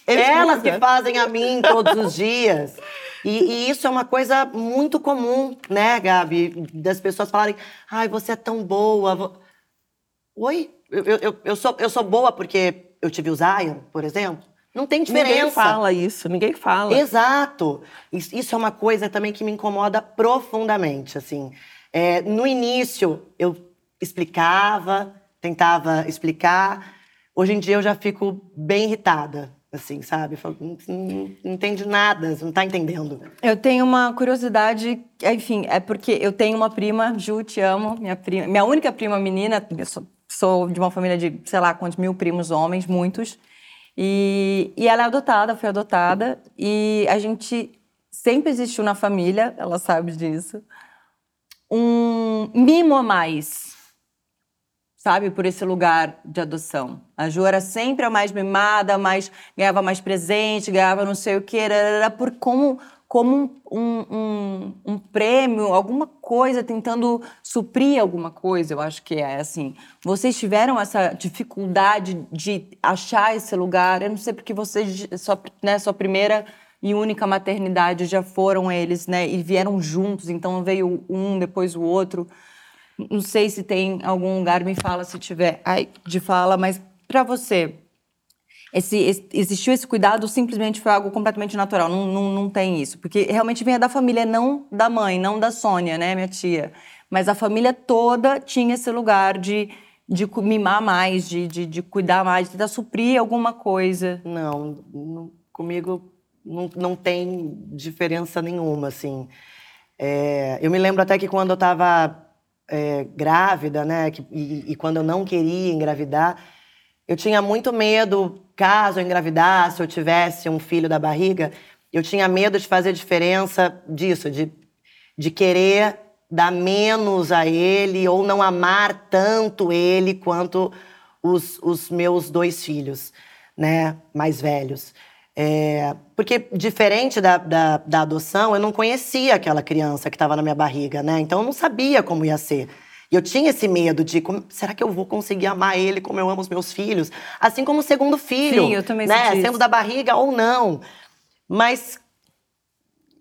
elas que fazem a mim todos os dias. E, e, isso é uma coisa muito comum, né, Gabi? Das pessoas falarem, ai, você é tão boa. Oi? Eu, eu, eu, sou, eu sou boa porque eu tive o Zion, por exemplo? Não tem diferença.
Ninguém fala isso, ninguém fala.
Exato. Isso é uma coisa também que me incomoda profundamente, assim. É, no início, eu explicava, tentava explicar. Hoje em dia, eu já fico bem irritada, assim, sabe? Falo, não, não, não entende nada, não está entendendo.
Eu tenho uma curiosidade, enfim, é porque eu tenho uma prima, Ju, te amo, minha prima, minha única prima menina, eu sou, sou de uma família de, sei lá, quantos mil primos homens, muitos. E, e ela é adotada, foi adotada, e a gente sempre existiu na família, ela sabe disso, um mimo a mais, sabe, por esse lugar de adoção. A Ju era sempre a mais mimada, mais, ganhava mais presente, ganhava não sei o que, era por como, como um, um, um, prêmio, alguma coisa, tentando suprir alguma coisa, eu acho que é assim. Vocês tiveram essa dificuldade de achar esse lugar? Eu não sei porque vocês, sua, né, sua primeira e única maternidade já foram eles, né? E vieram juntos, então veio um, depois o outro. Não sei se tem algum lugar, me fala se tiver ai, de fala, mas para você, esse, esse, existiu esse cuidado simplesmente foi algo completamente natural, não, não, não tem isso. Porque realmente vinha da família, não da mãe, não da Sônia, né, minha tia. Mas a família toda tinha esse lugar de, de mimar mais, de, de, de cuidar mais, de tentar suprir alguma coisa.
Não, não comigo não, não tem diferença nenhuma, assim. É, eu me lembro até que quando eu estava é, grávida, né, que, e, e quando eu não queria engravidar, eu tinha muito medo, caso eu engravidasse, eu tivesse um filho da barriga, eu tinha medo de fazer diferença disso, de, de querer dar menos a ele ou não amar tanto ele quanto os, os meus dois filhos, né, mais velhos. É, porque, diferente da, da, da adoção, eu não conhecia aquela criança que estava na minha barriga, né? Então, eu não sabia como ia ser. E eu tinha esse medo de como, será que eu vou conseguir amar ele como eu amo os meus filhos? Assim como o segundo filho.
Sim, eu também
né?
Sendo
da barriga ou não. Mas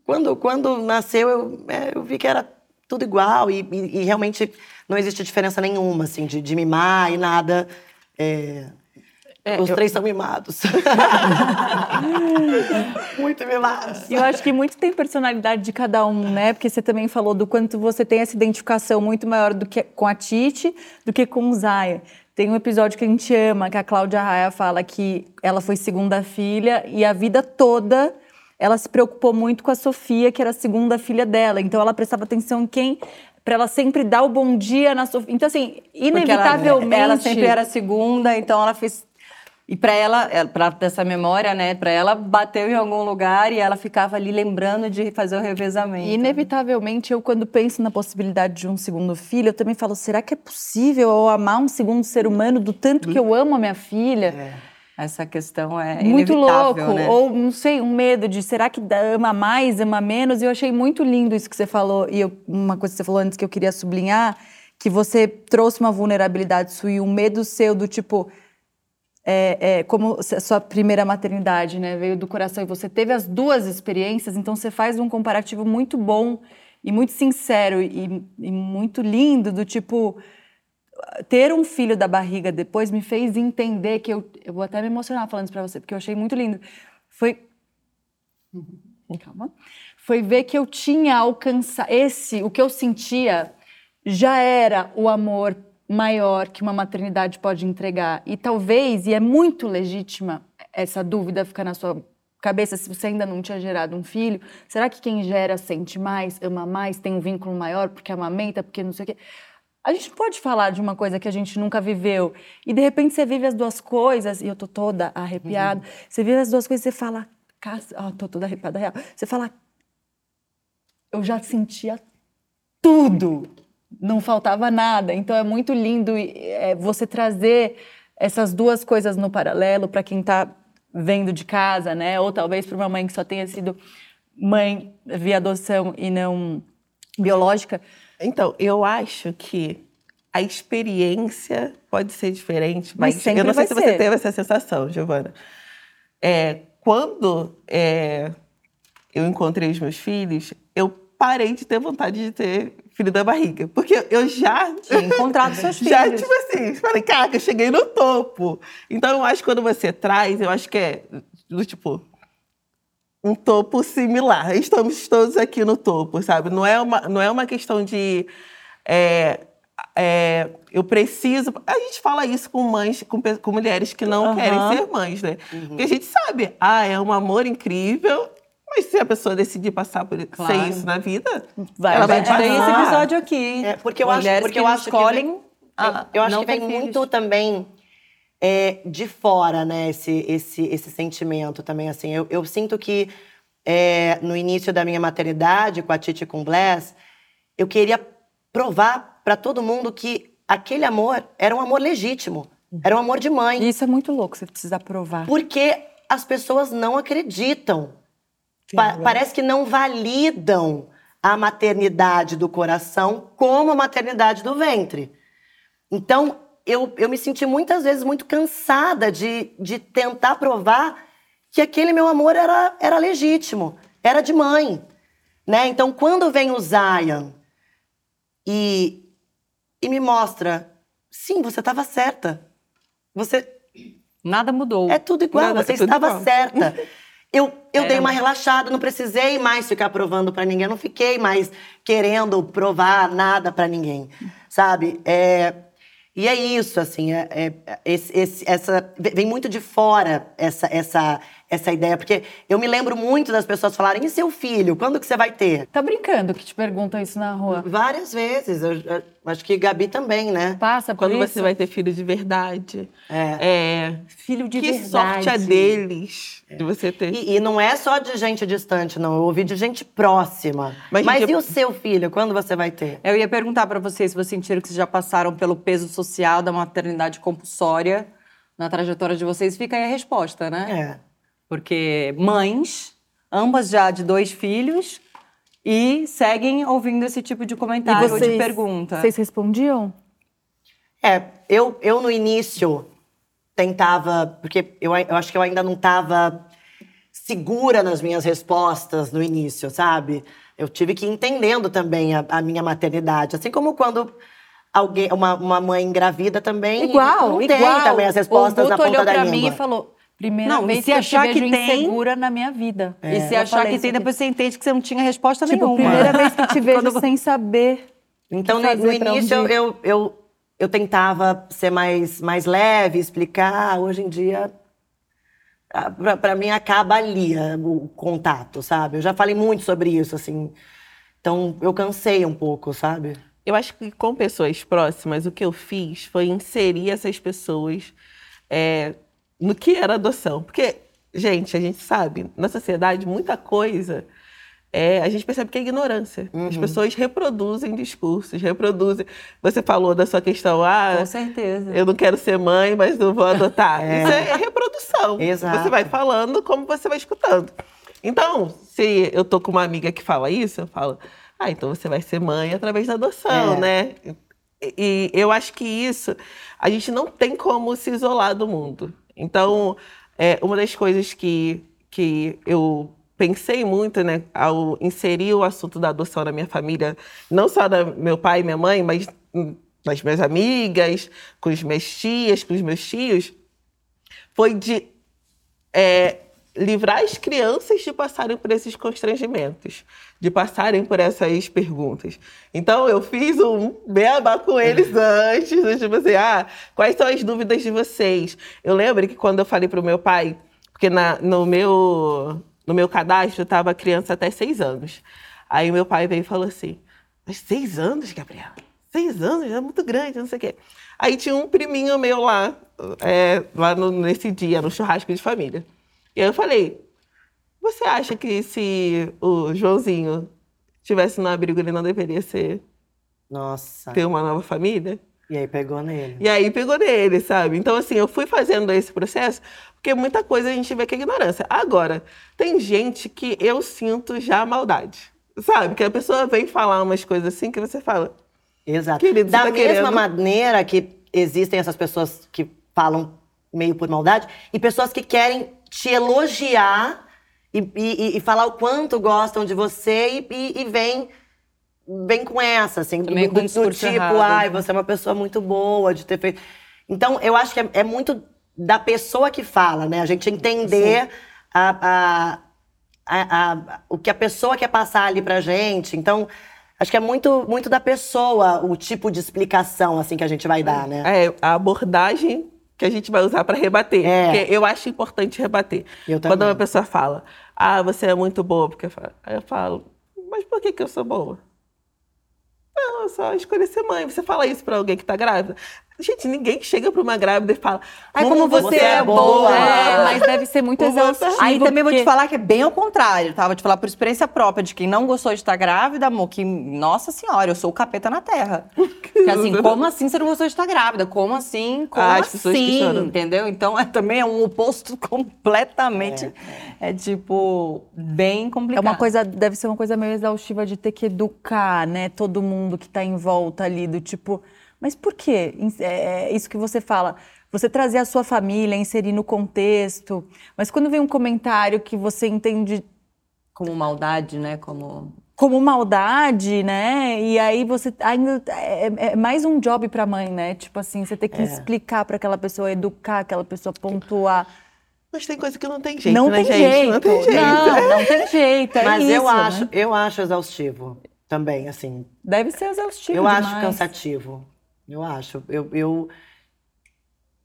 quando, quando nasceu, eu, é, eu vi que era tudo igual e, e, e, realmente não existe diferença nenhuma, assim, de, de mimar e nada. É, é, Os eu... três são mimados. [LAUGHS] muito mimados.
Eu acho que muito tem personalidade de cada um, né? Porque você também falou do quanto você tem essa identificação muito maior do que com a Titi do que com o Zaya. Tem um episódio que a gente ama, que a Cláudia Raia fala que ela foi segunda filha e a vida toda ela se preocupou muito com a Sofia, que era a segunda filha dela. Então ela prestava atenção em quem para ela sempre dar o bom dia na Sofia. Então, assim, inevitavelmente.
Ela, ela, sempre era segunda, então ela fez e para ela, é, para dessa memória, né, para ela bateu em algum lugar e ela ficava ali lembrando de fazer o revezamento.
Inevitavelmente, eu quando penso na possibilidade de um segundo filho, eu também falo, será que é possível eu amar um segundo ser humano do tanto que eu amo a minha filha? É.
Essa questão é
muito louco,
né?
ou não sei, um medo de será que ama mais, ama menos? E eu achei muito lindo isso que você falou e eu, uma coisa que você falou antes que eu queria sublinhar, que você trouxe uma vulnerabilidade sua e um medo seu do tipo é, é, como a sua primeira maternidade, né, veio do coração e você teve as duas experiências, então você faz um comparativo muito bom e muito sincero e, e muito lindo do tipo ter um filho da barriga depois me fez entender que eu, eu vou até me emocionar falando isso para você porque eu achei muito lindo. Foi calma, foi ver que eu tinha alcançado esse, o que eu sentia já era o amor maior que uma maternidade pode entregar. E talvez, e é muito legítima essa dúvida ficar na sua cabeça se você ainda não tinha gerado um filho, será que quem gera sente mais, ama mais, tem um vínculo maior porque amamenta, porque não sei o quê? A gente pode falar de uma coisa que a gente nunca viveu e de repente você vive as duas coisas e eu tô toda arrepiada. Uhum. Você vive as duas coisas e você fala, oh, tô toda arrepiada real. Você fala, eu já sentia tudo não faltava nada. Então é muito lindo é, você trazer essas duas coisas no paralelo para quem está vendo de casa, né? Ou talvez para uma mãe que só tenha sido mãe via adoção e não biológica.
Então, eu acho que a experiência pode ser diferente, mas, mas eu não sei se ser. você teve essa sensação, Giovana. É, quando é, eu encontrei os meus filhos, eu parei de ter vontade de ter filho da barriga. Porque eu já
tinha encontrado seus [LAUGHS] filhos.
Já, tipo assim, falei, caraca, eu cheguei no topo. Então, eu acho que quando você traz, eu acho que é do tipo um topo similar. Estamos todos aqui no topo, sabe? Não é uma, não é uma questão de é, é, eu preciso. A gente fala isso com mães, com, com mulheres que não uhum. querem ser mães, né? Uhum. Porque a gente sabe, ah, é um amor incrível, mas se a pessoa decidir passar por claro. sem isso na vida,
vai, ela vai. Tem esse episódio aqui.
É, porque eu acho, porque eu acho escolhem, que vem, eu, eu acho que vem muito também é, de fora, né? Esse, esse, esse sentimento também, assim. Eu, eu sinto que é, no início da minha maternidade, com a Titi e com o Bless, eu queria provar para todo mundo que aquele amor era um amor legítimo. Era um amor de mãe.
Isso é muito louco, você precisa provar.
Porque as pessoas não acreditam Pa- parece que não validam a maternidade do coração como a maternidade do ventre. Então, eu, eu me senti muitas vezes muito cansada de, de tentar provar que aquele meu amor era, era legítimo, era de mãe. Né? Então, quando vem o Zion e, e me mostra, sim, você estava certa. Você
Nada mudou.
é tudo igual,
Nada,
você
é tudo
estava
igual.
certa. [LAUGHS] Eu, eu
É.
dei uma relaxada, não precisei mais ficar provando pra ninguém, não fiquei mais querendo provar nada pra ninguém, sabe? É, e é isso, assim, é, é- esse- esse- essa, vem muito de fora essa, essa, essa ideia, porque eu me lembro muito das pessoas falarem, e seu filho, quando que você vai ter?
Tá brincando que te perguntam isso na rua?
Várias vezes, eu, eu acho que Gabi também, né?
Passa por
Quando
isso?
você vai ter filho de verdade.
É.
É,
Filho de
que
verdade.
sorte é deles de você ter.
E, e não é só de gente distante, não. Eu ouvi de gente próxima.
Mas,
Mas,
gente,
e
eu-
o seu filho? Quando você vai ter?
Eu ia perguntar pra vocês se vocês sentiram que vocês já passaram pelo peso social da maternidade compulsória na trajetória de vocês. Fica aí a resposta, né?
É.
Porque mães, ambas já de dois filhos, e seguem ouvindo esse tipo de comentário ou de pergunta.
Vocês respondiam?
É, eu, eu no início tentava, porque eu, eu acho que eu ainda não estava segura nas minhas respostas no início, sabe? Eu tive que ir entendendo também a, a minha maternidade. Assim como quando alguém, uma, uma mãe engravida também
Igual,
não
igual.
tem também as respostas
o
na ponta
olhou
da
pra
língua.
mim e falou: primeira
Não, e
vez
se
que eu
achar
te vejo
que tem-
insegura na minha vida.
E se
Eu
achar que tem,
aqui.
depois você entende que você não tinha resposta
Tipo,
nenhuma.
primeira vez que te [LAUGHS] vejo
Quando-
sem saber.
Então,
que
no,
fazer
no início, eu, eu, eu tentava ser mais, mais leve, explicar. Hoje em dia, pra, pra mim, acaba ali o contato, sabe? Eu já falei muito sobre isso, assim. Então, eu cansei um pouco, sabe?
Eu acho que com pessoas próximas, o que eu fiz foi inserir essas pessoas é, no que era adoção. Porque, gente, a gente sabe, na sociedade, muita coisa. é, a gente percebe que é ignorância. As pessoas reproduzem discursos, reproduzem. Você falou da sua questão, ah,
Com certeza.
eu não quero ser mãe, mas não vou adotar. [LAUGHS] Isso é reprodução.
Exato.
Você vai falando como você vai escutando. Então, se eu tô com uma amiga que fala isso, eu falo, ah, então você vai ser mãe através da adoção,
É.
né? E, e eu acho que isso, a gente não tem como se isolar do mundo. Então, é, uma das coisas que, que eu pensei muito, né, ao inserir o assunto da adoção na minha família, não só da meu pai e minha mãe, mas das minhas amigas, com as minhas tias, com os meus tios, foi de é, livrar as crianças de passarem por esses constrangimentos, de passarem por essas perguntas. Então, eu fiz um beabá com eles [LAUGHS] antes, tipo assim, ah, quais são as dúvidas de vocês? Eu lembro que quando eu falei para o meu pai, porque na, no, meu, no meu cadastro estava criança até seis anos. Aí meu pai veio e falou assim, mas seis anos, Gabriela? Seis anos? É muito grande, não sei o quê. Aí tinha um priminho meu lá, é, lá no- nesse dia, no churrasco de família. E aí eu falei, você acha que se o Joãozinho tivesse no abrigo, ele não deveria ser,
Nossa.
ter uma nova família?
E aí pegou nele.
E aí pegou nele, sabe? Então, assim, eu fui fazendo esse processo, porque muita coisa a gente vê que é ignorância. Agora, tem gente que eu sinto já maldade, sabe? Que a pessoa vem falar umas coisas assim que você fala,
Exato.
Querido,
da
você tá
mesma
querendo-
maneira que existem essas pessoas que falam meio por maldade, e pessoas que querem te elogiar e, e- e falar o quanto gostam de você e, e, vem, vem com essa, assim, do,
Também
do- do tipo,
errado.
ai, você é uma pessoa muito boa de ter feito. Então, eu acho que é, é muito da pessoa que fala, né? A gente entender a- a- a- a- o que a pessoa quer passar ali pra gente. Então, acho que é muito, muito da pessoa o tipo de explicação assim que a gente vai dar, né?
é a abordagem que a gente vai usar para rebater.
É.
Porque eu acho importante rebater.
Eu
Quando uma pessoa fala, ah, você é muito boa, porque eu falo, aí eu falo, mas por que, que eu sou boa? Não, eu só escolhi ser mãe. Você fala isso para alguém que está grávida. Gente, ninguém chega pra uma grávida e fala.
Ai, como você é boa.
É, [LAUGHS] mas deve ser muito
Como você-
exaustivo.
Aí também vou te
porque-
falar que é bem ao contrário, tá? Vou te falar por experiência própria de quem não gostou de estar grávida, amor, que, nossa senhora, eu sou o capeta na terra. [LAUGHS] Porque assim, como assim você não gostou de estar grávida? Como assim? Como
Ah, as pessoas
assim?
questionam.
Entendeu? Então é, também é um oposto [LAUGHS] completamente. É, tipo, bem
É
complicado.
uma coisa, deve ser uma coisa meio exaustiva de ter que educar, né, todo mundo que tá em volta ali, do tipo, mas por quê? É, é isso que você fala. Você trazer a sua família, inserir no contexto. Mas quando vem um comentário que você entende
Como maldade, né? Como.
como maldade, né? E aí você ainda é, é mais um job pra mãe, né? Tipo assim, você tem que explicar pra aquela pessoa, educar aquela pessoa, pontuar.
Mas tem coisa que não tem jeito,
não,
né,
tem
gente?
jeito.
Não tem jeito.
Não, não tem jeito. É
Mas
isso,
eu
né?
acho, eu acho exaustivo também, assim.
Deve ser exaustivo.
eu acho
demais.
cansativo. Eu acho. Eu, eu,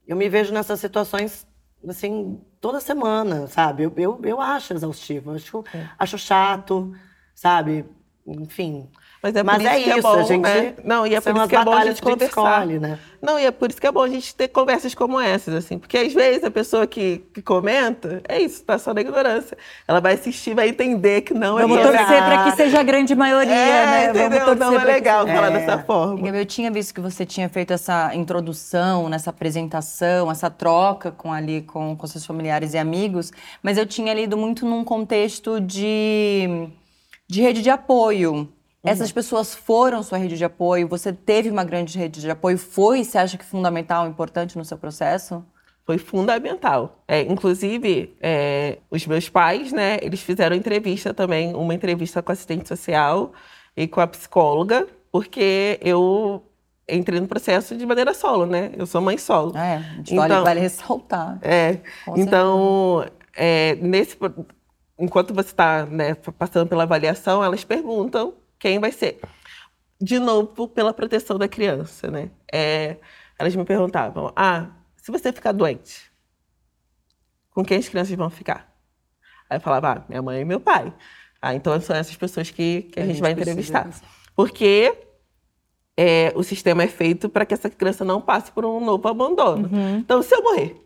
eu me vejo nessas situações, assim, toda semana, sabe? Eu, eu, eu acho exaustivo. Acho,
É.
acho chato, sabe? Enfim.
Mas é,
Mas
por isso
é
que é
isso,
bom,
a gente-
né? Não, e é por isso que é bom a gente
que
conversar.
escolhe, né?
Não, e é por isso que é bom a gente ter conversas como essas, assim. Porque às vezes a pessoa que, que comenta, é isso, tá só na ignorância. Ela vai assistir, vai entender que não
Vamos
é
torcer
verdade.
pra que seja a grande maioria,
É,
né?
entendeu?
Vamos torcer
Não é
pra que
legal
seja.
falar dessa forma.
Eu tinha visto que você tinha feito essa introdução, nessa apresentação, essa troca com ali com, com seus familiares e amigos, mas eu tinha lido muito num contexto de, de rede de apoio. Essas pessoas foram sua rede de apoio, você teve uma grande rede de apoio, foi, você acha que fundamental, importante no seu processo?
Foi fundamental. É, inclusive, é, os meus pais, né, eles fizeram entrevista também, uma entrevista com a assistente social e com a psicóloga, porque eu entrei no processo de maneira solo, né? Eu sou mãe solo.
É, gente vale,
Então-
vale ressaltar.
É,
Com
então, é, nesse, enquanto você está passando pela avaliação, elas perguntam quem vai ser. De novo, pela proteção da criança, né? É, elas me perguntavam, ah, se você ficar doente, com quem as crianças vão ficar? Aí eu falava, ah, minha mãe e meu pai. Ah, então são essas pessoas que, que a,
A
gente,
gente
vai entrevistar. Porque é, o sistema é feito para que essa criança não passe por um novo abandono. Então, se eu morrer,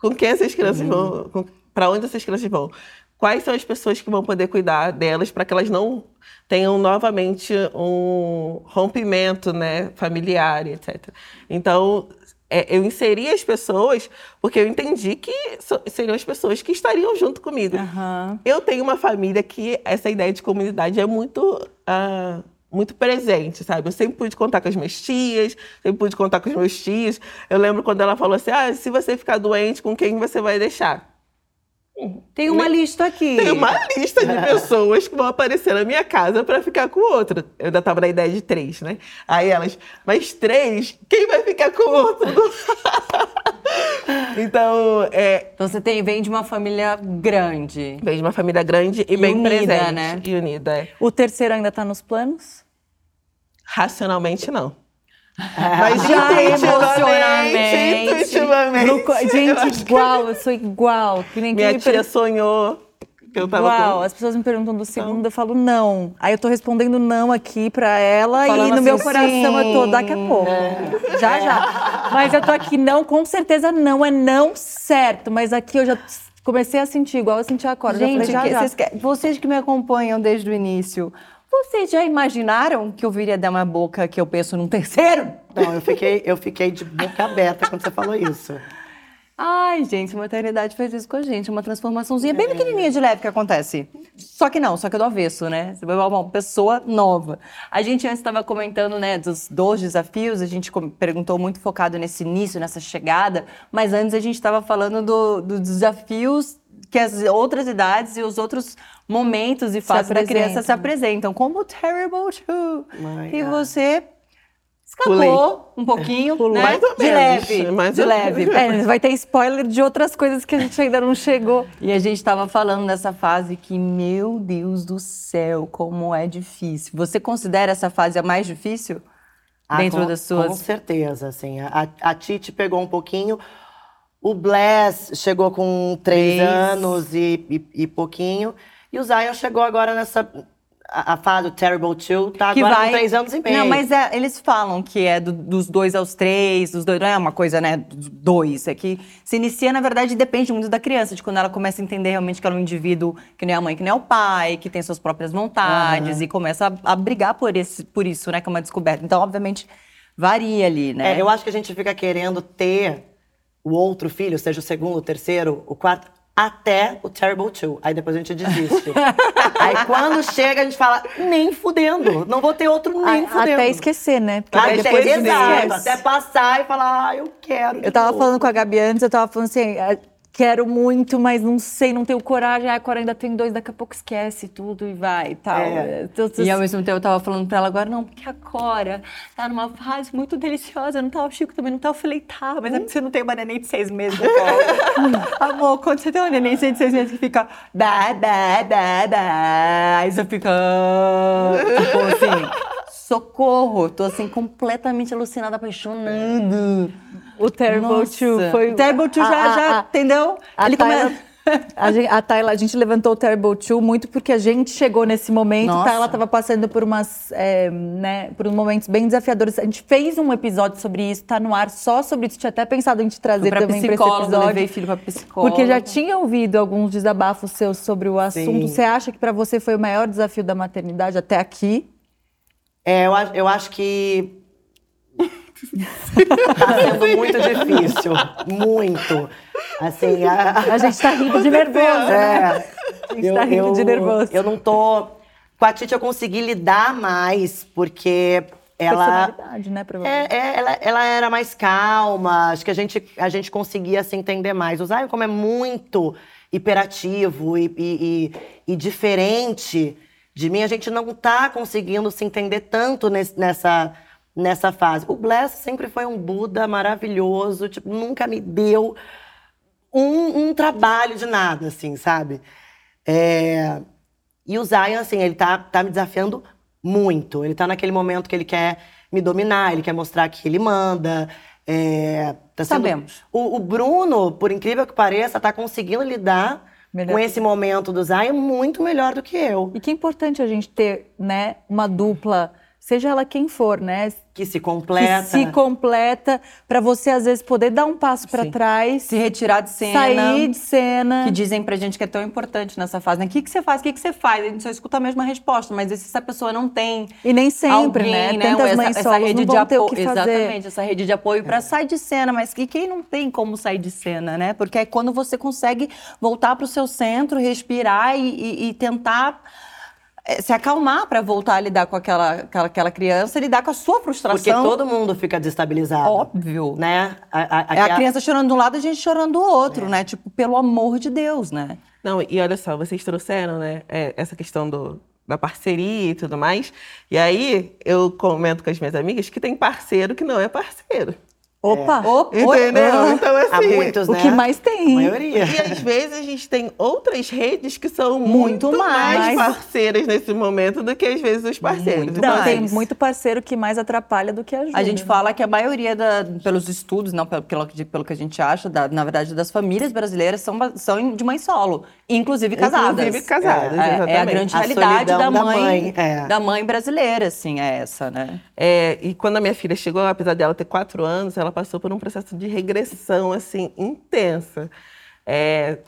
com quem essas crianças vão? Para onde essas crianças vão? Quais são as pessoas que vão poder cuidar delas para que elas não tenham novamente um rompimento, né, familiar, etc. Então, é, eu inseri as pessoas porque eu entendi que so- seriam as pessoas que estariam junto comigo.
Aham.
Eu tenho uma família que essa ideia de comunidade é muito, ah, muito presente, sabe? Eu sempre pude contar com as minhas tias, sempre pude contar com os meus tios. Eu lembro quando ela falou assim: ah, se você ficar doente, com quem você vai deixar?
Tem uma lista aqui.
Tem uma lista de pessoas que vão aparecer na minha casa para ficar com o outro. Eu ainda tava na ideia de três, né? Aí elas, mas três? Quem vai ficar com o outro? [LAUGHS] então, é,
Então você tem, vem de uma família grande.
vem de uma família grande e,
E
bem
unida,
presente.
né?
E unida, é.
O terceiro ainda tá nos planos?
Racionalmente, não. [LAUGHS] Mas
Já
intuitivamente,
emocionalmente.
intuitivamente.
Gente,
que
igual, eu sou igual. Que nem quem
Minha
me
tia
per-
sonhou que eu tava
Igual,
com...
as pessoas me perguntam do segundo, eu falo não. Aí eu tô respondendo não aqui pra ela
Falando
e no
assim,
meu coração eu tô
sim.
daqui a pouco. Já, já. Mas eu tô aqui não, com certeza não, é não certo. Mas aqui eu já comecei a sentir, igual eu senti agora.
Gente,
já falei,
que-
já, já.
Vocês, que- vocês que me acompanham desde o início, vocês já imaginaram que eu viria dar uma boca que eu penso num terceiro?
Não, eu fiquei, eu fiquei de boca aberta quando você falou isso.
Ai, gente, a maternidade fez isso com a gente. Uma transformaçãozinha bem pequenininha de leve que acontece. Só que não, só que é do avesso, né? Você vai uma pessoa nova. A gente antes estava comentando, né, dos dois desafios. A gente perguntou muito focado nesse início, nessa chegada. Mas antes a gente estava falando do- dos desafios que as outras idades e os outros momentos e fases da criança se apresentam. Como o Terrible Two.
My
que
God.
você
Pulei.
escapou um pouquinho, [LAUGHS] né?
Mais ou
de
menos,
leve, [LAUGHS]
mais
de
ou
leve.
É, vai ter spoiler de outras coisas que a gente ainda não chegou.
E a gente estava falando dessa fase que, meu Deus do céu, como é difícil. Você considera essa fase a mais difícil?
Ah,
Dentro
com,
das suas-
Com certeza, assim. A, a Titi pegou um pouquinho. O Bless chegou com três
Três.
anos e, e, e pouquinho. E o Zion chegou agora nessa, a, a fase do Terrible Two tá
que
agora
vai...
com três anos e meio.
Não, mas é, eles falam que é do- dos dois aos três, dos dois, não é uma coisa, né, dois. É que se inicia, na verdade, depende muito da criança, de quando ela começa a entender realmente que ela é um indivíduo que não é a mãe, que não é o pai, que tem suas próprias vontades e começa a, a brigar por, esse, por isso, né, que é uma descoberta. Então, obviamente, varia ali, né?
É, eu acho que a gente fica querendo ter o outro filho, seja o segundo, o terceiro, o quarto, até o Terrible Two. Aí depois a gente desiste. [LAUGHS] Aí quando chega, a gente fala, nem fudendo. Não vou ter outro nem
A-
fudendo.
Até esquecer, né? Porque
Aí
depois
exato, até passar e falar, ah, eu quero.
Eu tava
novo.
falando com a Gabi antes, eu tava falando assim, ah, quero muito, mas não sei, não tenho coragem. Ah, agora ainda tem dois, daqui a pouco esquece tudo e vai e tal.
É.
Então,
E ao mesmo tempo eu tava falando pra ela agora, não, porque a Cora tá numa fase muito deliciosa, não tá o Chico também, não tá, eu falei, tá, mas é porque você não tem uma neném de seis meses. [LAUGHS] Amor, quando você tem uma neném de seis meses que fica bah, bah, bah, bah, aí você fica, tipo assim, [LAUGHS] socorro, tô assim, completamente alucinada, apaixonada.
O Terrible
Nossa.
Two foi...
O Terrible Two já,
a-
já,
a-
entendeu?
A
Ele
Tayla,
come-
a, gente, a Tayla, a gente levantou o Terrible Two muito porque a gente chegou nesse momento.
Nossa.
A Tayla estava passando por umas, é, né, por uns momentos bem desafiadores. A gente fez um episódio sobre isso, tá no ar só sobre isso. Tinha até pensado em te trazer
pra
também para esse episódio.
levei filho pra psicólogo.
Porque já tinha ouvido alguns desabafos seus sobre o assunto.
Sim.
Você acha que para você foi o maior desafio da maternidade até aqui?
É, eu, eu acho que. Tá sendo muito difícil. Muito. Assim, a,
A gente tá rindo de nervoso, né?
É.
A gente tá rindo de nervoso.
Eu não tô. Com a Titi eu consegui lidar mais, porque ela.
Personalidade, né.
É, é, ela, ela era mais calma, acho que a gente, a gente conseguia se entender mais. O Zion, como é muito hiperativo e, e, e- e diferente de mim, a gente não tá conseguindo se entender tanto nesse- nessa, nessa fase. O Bless sempre foi um Buda maravilhoso, tipo, nunca me deu um, um trabalho de nada, assim, sabe? É, E o Zion, assim, ele tá, tá me desafiando muito. Ele tá naquele momento que ele quer me dominar, ele quer mostrar que ele manda. É, tá sendo-
Sabemos.
O, o Bruno, por incrível que pareça, tá conseguindo lidar
Melhor.
com esse momento do Zion muito melhor do que eu.
E que é importante a gente ter, né, uma dupla, seja ela quem for, né?
Que se completa.
Que se completa para você às vezes poder dar um passo para trás,
Se retirar de cena.
sair de cena.
Que dizem pra gente que é tão importante nessa fase, né? O que, que você faz? O que, que você faz? A gente só escuta a mesma resposta, mas se essa pessoa não tem
E nem sempre,
alguém,
né? Tantas
essa,
mães
essa rede de
o
apoio.
que.
Exatamente, essa rede de apoio pra sair de cena, mas e quem não tem como sair de cena, né? Porque é quando você consegue voltar pro seu centro, respirar e, e- e tentar se acalmar pra voltar a lidar com aquela, aquela, aquela criança, lidar com a sua frustração.
Porque todo mundo fica desestabilizado.
Óbvio.
Né? A, a-
É a criança chorando de um lado e a gente chorando do outro, né? Tipo, pelo amor de Deus, né?
Não, e olha só, vocês trouxeram, né, é, essa questão do, da parceria e tudo mais. E aí, eu comento com as minhas amigas que tem parceiro que não é parceiro.
Opa!
Entendeu? Então,
Há
assim.
muitos,
O
né?
que mais tem?
A maioria.
E às vezes a gente tem outras redes que são
Muito
muito,
mais.
mais. parceiras nesse momento do que às vezes os parceiros.
Muito
Então,
mais.
tem muito parceiro que mais atrapalha do que ajuda.
A gente fala que a maioria, da- pelos estudos, não pelo, pelo, que- pelo que a gente acha, da- na verdade, das famílias brasileiras são, são de mãe solo, inclusive casadas.
Inclusive casadas,
É, é a
exatamente.
grande
A
realidade da
da
mãe,
mãe, é.
da mãe brasileira, assim, é essa, né?
É, e quando a minha filha chegou, apesar dela ter quatro anos, ela passou por um processo de regressão, assim, intensa. É,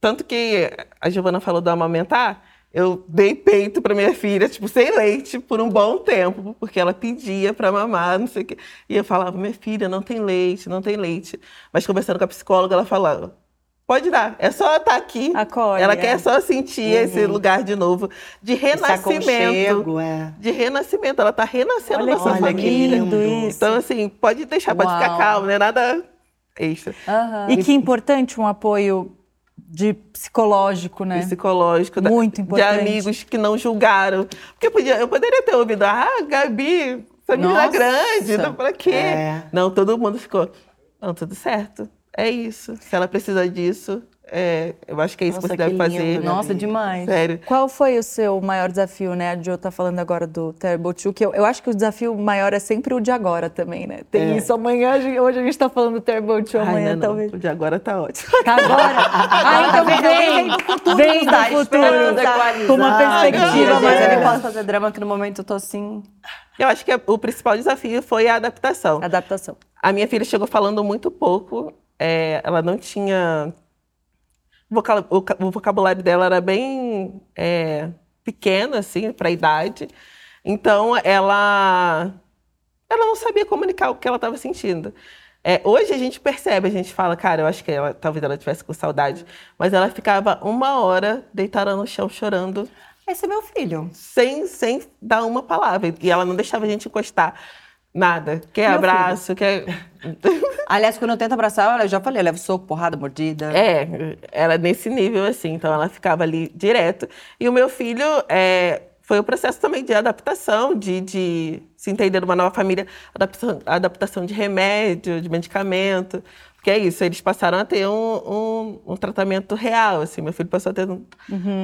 tanto que a Giovana falou do amamentar, eu dei peito para minha filha, tipo, sem leite, por um bom tempo, porque ela pedia para mamar, não sei o quê. E eu falava, minha filha, não tem leite, não tem leite. Mas conversando com a psicóloga, ela falava, pode dar, é só estar aqui.
Acolhe,
ela
é.
quer só sentir esse lugar de novo, de
Esse
renascimento
aconchego, é.
de renascimento. Ela tá renascendo
Olha
na sua
que
Olha que
família.
lindo
lindo.
isso.
Então, assim, pode deixar, pode ficar
Uau.
calmo, não é nada extra.
E que importante um apoio de psicológico, né?
Psicológico, da-
Muito
de
importante.
amigos que não julgaram. Porque podia, eu poderia ter ouvido, ah, Gabi, essa menina
Nossa.
é grande, então pra quê?
É.
Não, todo mundo ficou, não, tudo certo, é isso. Se ela precisa disso, É, eu acho que é isso
Nossa,
que você deve
que
fazer.
lindo,
Nossa, demais.
Sério.
Qual foi o seu maior desafio, né? A Jo tá falando agora do Terrible Two, que eu, eu acho que o desafio maior é sempre o de agora também, né? Tem
É.
isso amanhã, hoje a gente tá falando do
Ai,
amanhã
não, não.
talvez.
O de agora tá ótimo.
Tá agora? [LAUGHS] ah, então vem, vem do futuro, vem do futuro, com uma perspectiva
é.
Eu não posso fazer drama, que no momento eu tô assim.
Eu acho que o principal desafio foi a adaptação.
Adaptação.
A minha filha chegou falando muito pouco. É, ela não tinha. o vocabulário dela era bem é, pequeno, assim, para a idade. Então, ela, ela não sabia comunicar o que ela estava sentindo. É, hoje a gente percebe, a gente fala, cara, eu acho que ela, talvez ela tivesse com saudade. Mas ela ficava uma hora deitada no chão chorando
Esse é meu filho.
sem, sem dar uma palavra. E ela não deixava a gente encostar nada. Quer
Meu
abraço, quer. [LAUGHS]
Aliás, quando eu tento abraçar, eu já falei, eu levo soco, porrada, mordida.
É, era nesse nível assim. Então ela ficava ali direto. E o meu filho é, foi o processo também de adaptação, de, de se entender numa nova família, adaptação, adaptação de remédio, de medicamento. Porque é isso, eles passaram a ter um, um, um tratamento real. Assim. Meu filho passou a ter. um-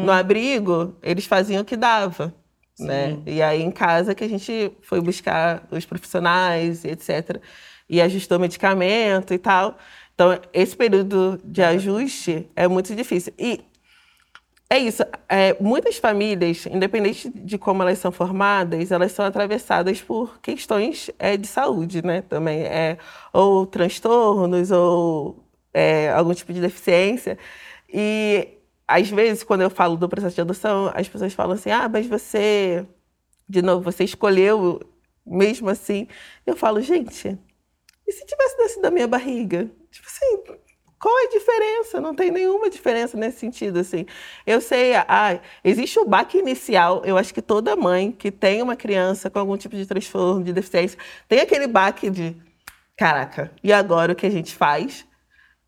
No abrigo, eles faziam o que dava. Né? E aí em casa que a gente foi buscar os profissionais, etc. E ajustou medicamento e tal. Então, esse período de ajuste é muito difícil. E é isso. é, muitas famílias, independente de como elas são formadas, elas são atravessadas por questões é, de saúde, né? Também é ou transtornos ou é, algum tipo de deficiência. E às vezes, quando eu falo do processo de adoção, as pessoas falam assim: "Ah, mas você, de novo, você escolheu mesmo assim?" Eu falo, gente, e se tivesse nascido da minha barriga? Tipo assim, qual é a diferença? Não tem nenhuma diferença nesse sentido, assim. Eu sei, ah, existe o baque inicial. Eu acho que toda mãe que tem uma criança com algum tipo de transtorno, de deficiência, tem aquele baque de, caraca, e agora o que a gente faz?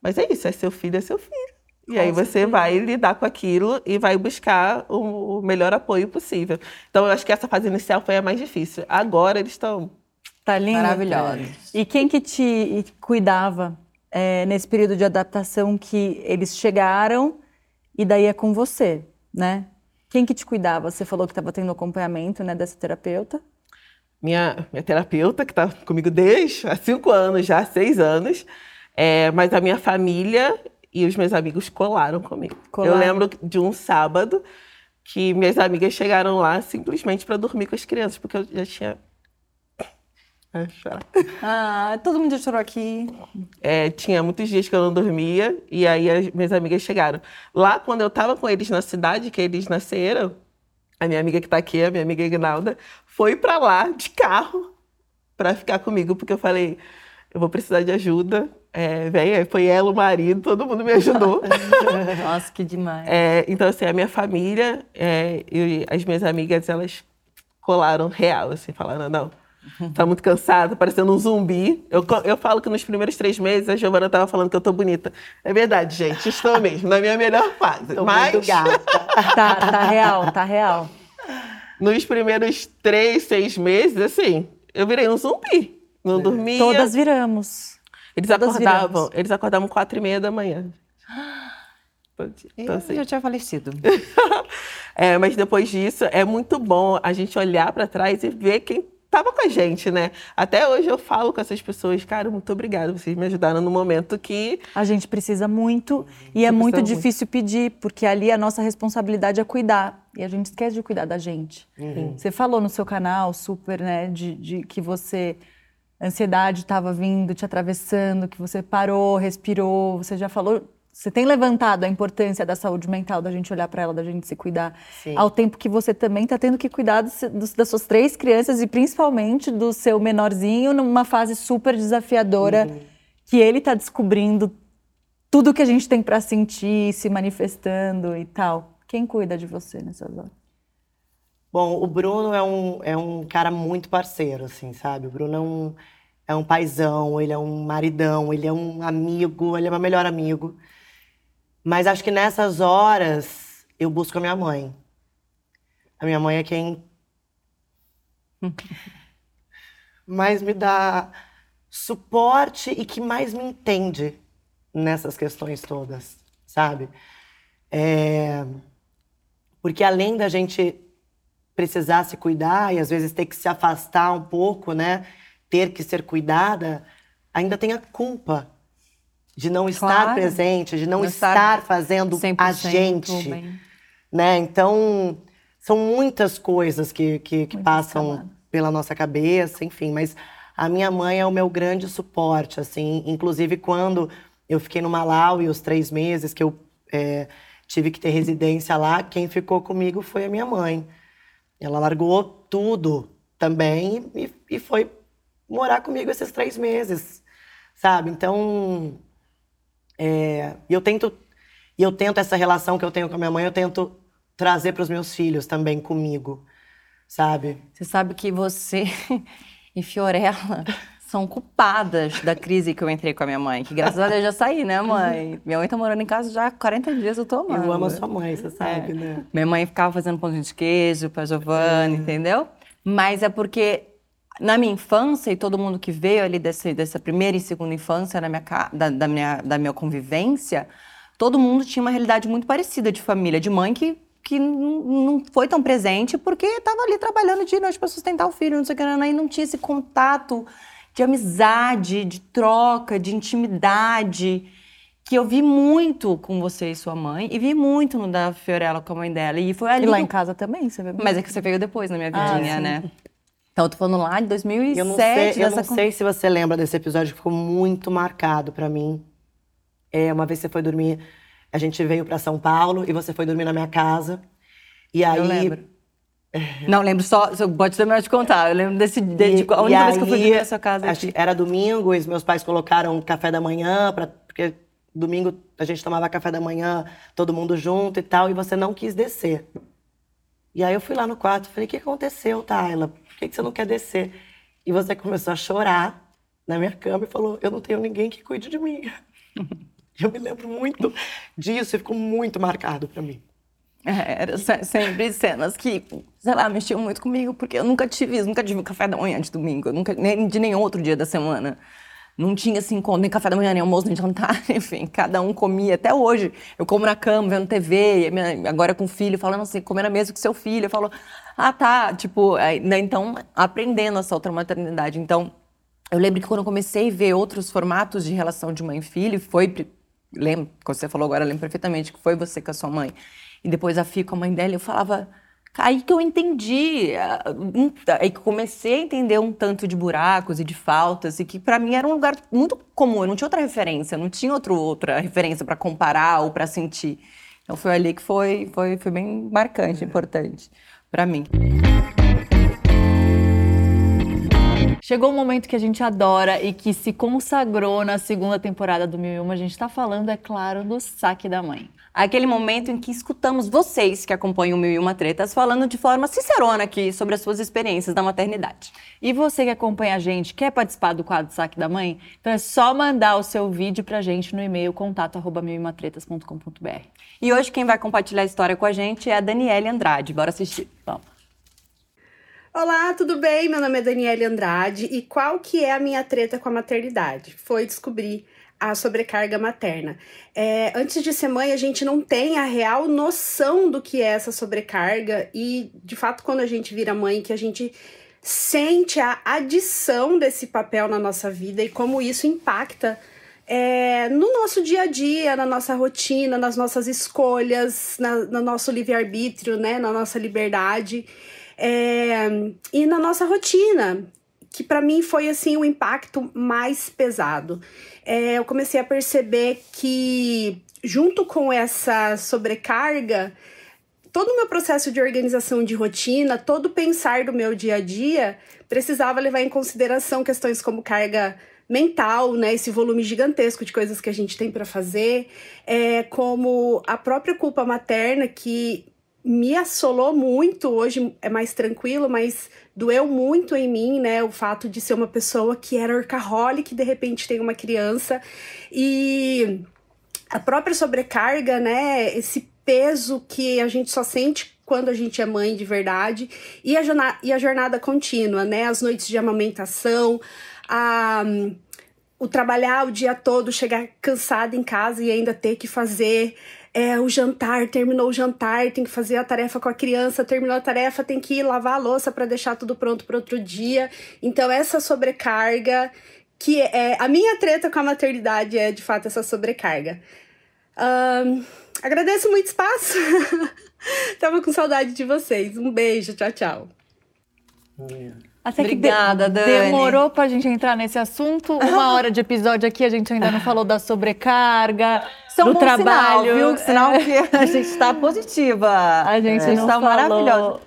Mas é isso, é seu filho, é seu filho. E aí você vai lidar com aquilo e vai buscar o, o melhor apoio possível. Então eu acho que essa fase inicial foi a mais difícil. Agora eles estão
Tá lindo?
Maravilhosos.
E quem que te cuidava é, nesse período de adaptação que eles chegaram e daí é com você, né? Quem que te cuidava? Você falou que estava tendo acompanhamento, né, dessa terapeuta.
minha, minha terapeuta, que está comigo desde há cinco anos, já há seis anos. É, mas a minha família e os meus amigos colaram comigo.
Colaram.
Eu lembro de um sábado que minhas amigas chegaram lá simplesmente para dormir com as crianças, porque eu já tinha. [COUGHS] Ai, chorar.
Ah, todo mundo já chorou aqui.
É, tinha muitos dias que eu não dormia, e aí as minhas amigas chegaram. Lá, quando eu estava com eles na cidade, que eles nasceram, a minha amiga que está aqui, a minha amiga Ignalda, foi para lá de carro para ficar comigo, porque eu falei, eu vou precisar de ajuda. É, vem, aí foi ela, o marido, todo mundo me ajudou. [LAUGHS]
Nossa, que demais.
É, então, assim, a minha família é, e as minhas amigas, elas colaram real, assim, falaram, não, tá muito cansada, parecendo um zumbi. Eu, eu falo que nos primeiros três meses a Giovana tava falando que eu tô bonita. É verdade, gente, estou [LAUGHS] mesmo, na minha melhor fase.
Tô
Mas
muito gata.
Tá, tá real, tá real.
nos primeiros três, seis meses, assim, eu virei um zumbi. Não dormia.
Todas viramos.
eles
todas
acordavam,
viramos.
eles acordavam quatro e meia da manhã. [GASPS] Então,
Eu
assim,
já tinha falecido. [LAUGHS]
É, mas depois disso, é muito bom a gente olhar para trás e ver quem estava com a gente, né? Até hoje eu falo com essas pessoas, cara, muito obrigada, vocês me ajudaram no momento que
A gente precisa muito e é muito difícil pedir, porque ali a nossa responsabilidade é cuidar. E a gente esquece de cuidar da gente. Você falou no seu canal super, né, de, de que você. A ansiedade estava vindo, te atravessando, que você parou, respirou. Você já falou. Você tem levantado a importância da saúde mental, da gente olhar para ela, da gente se cuidar.
Sim.
Ao tempo que você também está tendo que cuidar dos- dos- das suas três crianças e principalmente do seu menorzinho numa fase super desafiadora que ele está descobrindo tudo que a gente tem para sentir, se manifestando e tal. Quem cuida de você nessas horas?
Bom, o Bruno é um, é um cara muito parceiro, assim, sabe? O Bruno é um, é um paizão, ele é um maridão, ele é um amigo, ele é meu melhor amigo. Mas acho que nessas horas eu busco a minha mãe. A minha mãe é quem [LAUGHS] mais me dá suporte e que mais me entende nessas questões todas, sabe? É... Porque além da gente precisar se cuidar e às vezes ter que se afastar um pouco, né? Ter que ser cuidada, ainda tem a culpa de não estar
Claro.
presente, de não,
Não
estar,
estar
fazendo a
100%
gente,
bem.
né? Então, são muitas coisas que, que, que passam pela nossa cabeça, enfim, mas a minha mãe é o meu grande suporte, assim, inclusive quando eu fiquei no Malawi os três meses que eu é, tive que ter residência lá, quem ficou comigo foi a minha mãe. Ela largou tudo também e, e foi morar comigo esses três meses, sabe? Então, é, eu tento e eu tento essa relação que eu tenho com a minha mãe, eu tento trazer para os meus filhos também comigo, sabe?
Você sabe que você [LAUGHS] e Fiorella são culpadas da crise que eu entrei com a minha mãe. Que graças a Deus já saí, né, mãe? Minha mãe tá morando em casa já há 40 dias, eu tô amando.
Eu amo a sua mãe, você sabe,
É.
né?
Minha mãe ficava fazendo pãozinho de queijo pra Giovanna, entendeu? Mas é porque na minha infância, e todo mundo que veio ali desse, dessa primeira e segunda infância na minha, da, da minha, da minha convivência, todo mundo tinha uma realidade muito parecida de família, de mãe que, que não foi tão presente porque estava ali trabalhando de noite para sustentar o filho, não sei o que, aí não tinha esse contato de amizade, de troca, de intimidade que eu vi muito com você e sua mãe, e vi muito no da Fiorella com a mãe dela. E foi ali.
E lá
que
em casa também, você vê
Mas é que você veio depois na minha
Ah,
vidinha,
sim.
né? Então eu tô falando lá de 2007.
Eu não sei, eu
dessa
não
con-
sei se você lembra desse episódio que ficou muito marcado pra mim. É, uma vez você foi dormir, a gente veio pra São Paulo e você foi dormir na minha casa. E aí
Eu lembro. Não, lembro só, pode terminar de contar. Eu lembro desse, de, de, a única vez que eu fui dormir na sua casa.
que era domingo e os meus pais colocaram café da manhã, pra, porque domingo a gente tomava café da manhã, todo mundo junto e tal, e você não quis descer. E aí eu fui lá no quarto e falei, o que aconteceu, Tayla? Por que, que você não quer descer? E você começou a chorar na minha cama e falou, eu não tenho ninguém que cuide de mim. [LAUGHS] eu me lembro muito disso e ficou muito marcado pra mim.
É, era se- sempre cenas que, sei lá, mexiam muito comigo, porque eu nunca tive isso, nunca tive café da manhã de domingo, nunca, nem de nenhum outro dia da semana. Não tinha assim, nem café da manhã, nem almoço, nem jantar, [LAUGHS] enfim, cada um comia. Até hoje, eu como na cama, vendo TV, minha- agora com o filho, falando assim, comer na mesa com seu filho. Eu falo, ah, tá, tipo, aí, né, então, aprendendo essa outra maternidade. Então, eu lembro que quando eu comecei a ver outros formatos de relação de mãe e filho, foi. Lembro, quando você falou agora, lembro perfeitamente que foi você com a sua mãe. E depois a Fia com a mãe dela, eu falava. Aí que eu entendi, ah, aí que comecei a entender um tanto de buracos e de faltas, e que pra mim era um lugar muito comum, eu não tinha outra referência, não tinha outro, outra referência pra comparar ou pra sentir. Então foi ali que foi, foi, foi bem marcante, importante pra mim.
Chegou um momento que a gente adora e que se consagrou na segunda temporada do Mil e Uma. A gente tá falando, é claro, do saque da mãe.
Aquele momento em que escutamos vocês que acompanham o Mil e Uma Tretas falando de forma sincerona aqui sobre as suas experiências da maternidade.
E você que acompanha a gente, quer participar do quadro Saque da Mãe? Então é só mandar o seu vídeo pra gente no e-mail contato@miluimatretas.com.br.
E hoje quem vai compartilhar a história com a gente é a Daniele Andrade. Bora assistir. Vamos.
Olá, tudo bem? Meu nome é Daniele Andrade e qual que é a minha treta com a maternidade? Foi descobrir a sobrecarga materna. É, antes de ser mãe, a gente não tem a real noção do que é essa sobrecarga e, de fato, quando a gente vira mãe, que a gente sente a adição desse papel na nossa vida e como isso impacta é, no nosso dia a dia, na nossa rotina, nas nossas escolhas, na, no nosso livre-arbítrio, né, na nossa liberdade é, e na nossa rotina, que para mim foi assim o impacto mais pesado. É, eu comecei a perceber que junto com essa sobrecarga, todo o meu processo de organização de rotina, todo o pensar do meu dia a dia, precisava levar em consideração questões como carga mental, né, esse volume gigantesco de coisas que a gente tem para fazer, é, como a própria culpa materna que me assolou muito, hoje é mais tranquilo, mas doeu muito em mim, né, o fato de ser uma pessoa que era workaholic, de repente tem uma criança. E a própria sobrecarga, né, esse peso que a gente só sente quando a gente é mãe de verdade e a jornada, e a jornada contínua, né, as noites de amamentação, a o trabalhar o dia todo, chegar cansada em casa e ainda ter que fazer é, o jantar, terminou o jantar, tem que fazer a tarefa com a criança, terminou a tarefa, tem que ir lavar a louça para deixar tudo pronto para outro dia. Então, essa sobrecarga, que é a minha treta com a maternidade é de fato essa sobrecarga. Um, agradeço muito espaço. [LAUGHS] Tava com saudade de vocês. Um beijo, tchau, tchau.
Até
Obrigada,
que de
Dani.
demorou pra gente entrar nesse assunto. Uma [LAUGHS] hora de episódio aqui, a gente ainda não falou da sobrecarga,
Isso é um
do
bom
trabalho.
sinal, viu? Sinal
É.
que a gente está positiva.
A gente
É. está maravilhosa.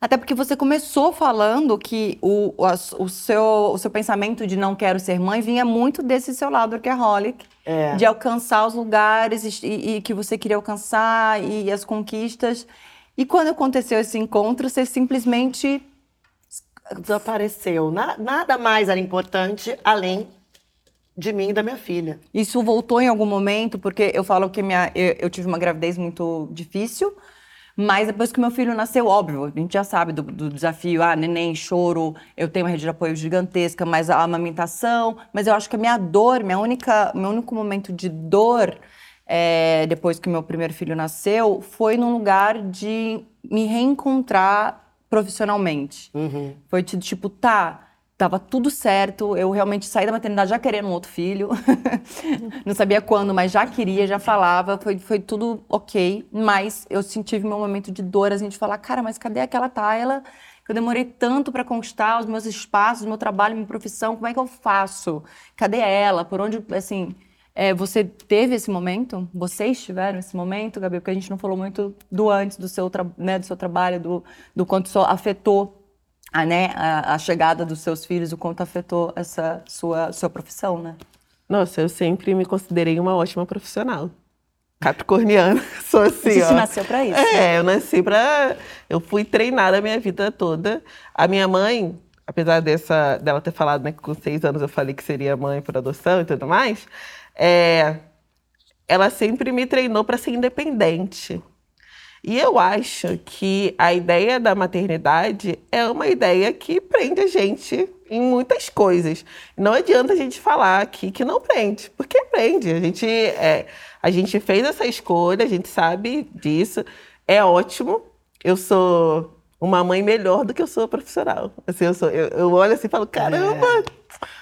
Até porque você começou falando que o, o, o seu, o seu pensamento de não quero ser mãe vinha muito desse seu lado workaholic,
É.
de alcançar os lugares e, e que você queria alcançar e as conquistas. E quando aconteceu esse encontro, você simplesmente
Desapareceu. Na- nada mais era importante além de mim e da minha filha.
Isso voltou em algum momento, porque eu falo que minha, eu, eu tive uma gravidez muito difícil, mas depois que meu filho nasceu, óbvio, a gente já sabe do, do desafio, ah, neném, choro, eu tenho uma rede de apoio gigantesca, mas a amamentação, mas eu acho que a minha dor, minha única, meu único momento de dor é, depois que meu primeiro filho nasceu, foi num lugar de me reencontrar profissionalmente. Foi de, tipo, tá, tava tudo certo, eu realmente saí da maternidade já querendo um outro filho. [LAUGHS] Não sabia quando, mas já queria, já falava, foi, foi tudo ok. Mas eu senti meu momento de dor, a gente falar, cara, mas cadê aquela Tayla que eu demorei tanto para conquistar os meus espaços, meu trabalho, minha profissão, como é que eu faço? Cadê ela? Por onde, assim... é, você teve esse momento? Vocês tiveram esse momento, Gabi? Porque a gente não falou muito do antes do seu, né, do seu trabalho, do, do quanto isso afetou a, né, a, a chegada dos seus filhos, o quanto afetou essa sua, sua profissão, né?
Nossa, eu sempre me considerei uma ótima profissional. Capricorniana, [LAUGHS] sou assim,
gente
ó.
nasceu pra isso.
É, eu nasci pra... Eu fui treinada a minha vida toda. A minha mãe, apesar dessa, dela ter falado né, que com seis anos eu falei que seria mãe por adoção e tudo mais, é, ela sempre me treinou para ser independente. E eu acho que a ideia da maternidade é uma ideia que prende a gente em muitas coisas. Não adianta a gente falar aqui que não prende, porque prende. A gente, é, a gente fez essa escolha, a gente sabe disso. É ótimo. Eu sou uma mãe melhor do que eu sou profissional. Assim, eu, sou, eu, eu olho assim e falo, caramba,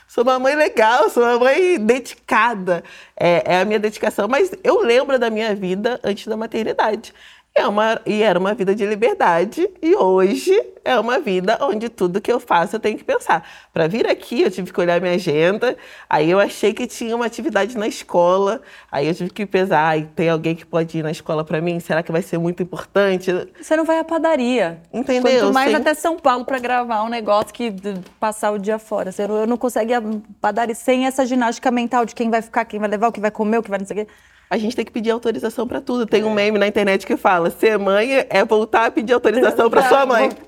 sou uma mãe legal, sou uma mãe dedicada. É, é a minha dedicação. Mas eu lembro da minha vida antes da maternidade. É uma, e era uma vida de liberdade. E hoje é uma vida onde tudo que eu faço eu tenho que pensar. Para vir aqui, eu tive que olhar minha agenda. Aí eu achei que tinha uma atividade na escola. Aí eu tive que pesar. Ai, tem alguém que pode ir na escola para mim? Será que vai ser muito importante?
Você não vai à padaria.
Entendeu?
Quanto mais
Sim.
até São Paulo pra gravar um negócio que passar o dia fora. Você não- Eu não consigo ir à padaria sem essa ginástica mental de quem vai ficar, quem vai levar, o que vai comer, o que vai não sei o quê.
A gente tem que pedir autorização para tudo. Tem um meme na internet que fala: ser mãe é voltar a pedir autorização para sua mãe. [LAUGHS]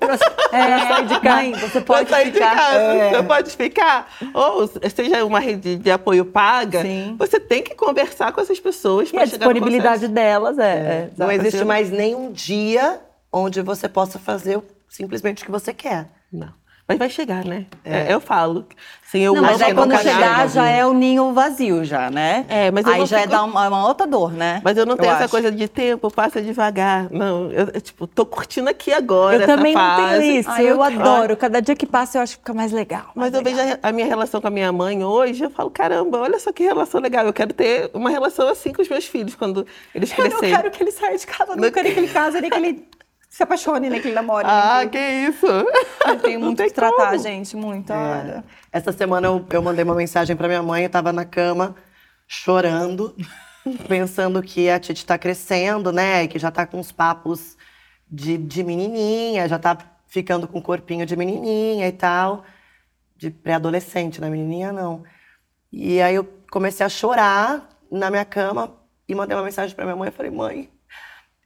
É, sair de casa. Você pode
Pra sair de
ficar.
casa,
É.
Você pode ficar. Ou seja uma rede de apoio paga,
Sim.
você tem que conversar com essas pessoas
E
para
a
chegar
disponibilidade delas é. é,
Não
exato.
existe mais nenhum dia onde você possa fazer simplesmente o que você quer.
Não. Mas vai chegar, né? É, eu falo. Sem eu
Não, mas aí quando chegar
chega.
já é o ninho vazio, já, né?
É, mas eu
Aí
não
já é
fico-
dar uma, uma outra dor, né?
Mas eu não tenho essa
acho.
coisa de tempo, passa devagar. Não, eu, eu, tipo, tô curtindo aqui agora.
Eu
essa
também não
fase.
tenho isso.
Ah, eu adoro. Cada dia que passa eu acho que fica mais legal.
Mas
mais
eu vejo
legal.
a, a minha relação com a minha mãe hoje, eu falo, caramba, olha só que relação legal. Eu quero ter uma relação assim com os meus filhos quando eles
Eu não
crescerem.
quero que ele saia de casa, não quero que ele case, nem que ele se apaixone, nem que ele namore.
Ah, que isso!
Eu tenho muito
tem
que tratar,
como.
gente, muito.
É.
olha.
Essa semana eu, eu mandei uma mensagem pra minha mãe, eu tava na cama, chorando, [LAUGHS] pensando que a Titi tá crescendo, né? E que já tá com uns papos de, de menininha, já tá ficando com o corpinho de menininha e tal. De pré-adolescente, né? Menininha não. E aí eu comecei a chorar na minha cama e mandei uma mensagem pra minha mãe. Eu falei, mãe,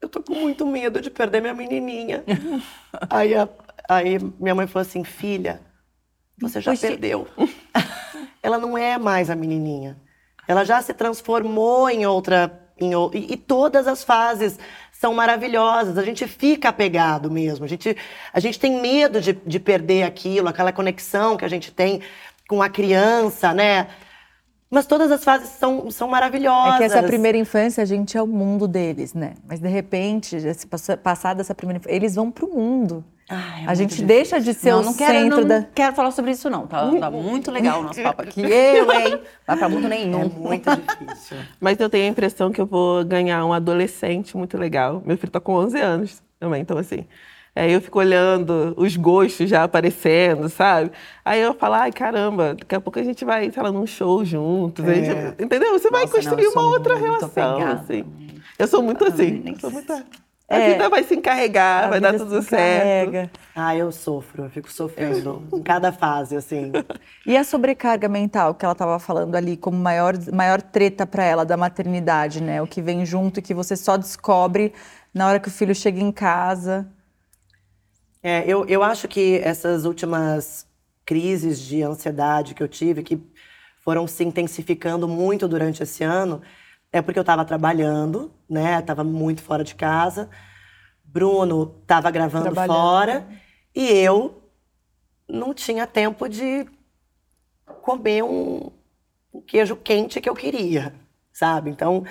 eu tô com muito medo de perder minha menininha. [LAUGHS] aí, a- aí minha mãe falou assim, filha, você já
Oxi.
perdeu. Ela não é mais a menininha. Ela já se transformou em outra. Em, e, e todas as fases são maravilhosas. A gente fica apegado mesmo. A gente, a gente tem medo de, de perder aquilo, aquela conexão que a gente tem com a criança, né? Mas todas as fases são, são maravilhosas.
É que essa primeira infância, a gente é o mundo deles, né? Mas de repente, passada essa primeira infância, eles vão pro mundo.
Ai, é
a gente
muito
deixa de ser
não,
o
não quero,
centro
não
da.
quero falar sobre isso, não. Tá, tá muito legal o nosso papo aqui. [LAUGHS] Eu, hein? Vai pra mundo nenhum.
É muito difícil.
Mas eu tenho a impressão que eu vou ganhar um adolescente muito legal. Meu filho tá com 11 anos também, então assim. Aí eu fico olhando os gostos já aparecendo, sabe? Aí eu falo, ai caramba, daqui a pouco a gente vai, sei lá, num show juntos. a gente- entendeu? Você vai
Nossa, não,
construir
sou
uma outra relação,
apegada.
assim. Eu sou muito assim.
nem
eu sou muito... A
É.
vida vai se encarregar,
a
vai dar
vida
tudo
se
certo.
Ah, eu sofro, eu fico sofrendo em cada fase, assim.
E a sobrecarga mental que ela estava falando ali como maior, maior treta para ela da maternidade, né? O que vem junto e que você só descobre na hora que o filho chega em casa.
É, eu, eu acho que essas últimas crises de ansiedade que eu tive, que foram se intensificando muito durante esse ano, é porque eu estava trabalhando, né? Estava muito fora de casa. Bruno estava gravando fora e eu não tinha tempo de comer um, um queijo quente que eu queria, sabe? Então,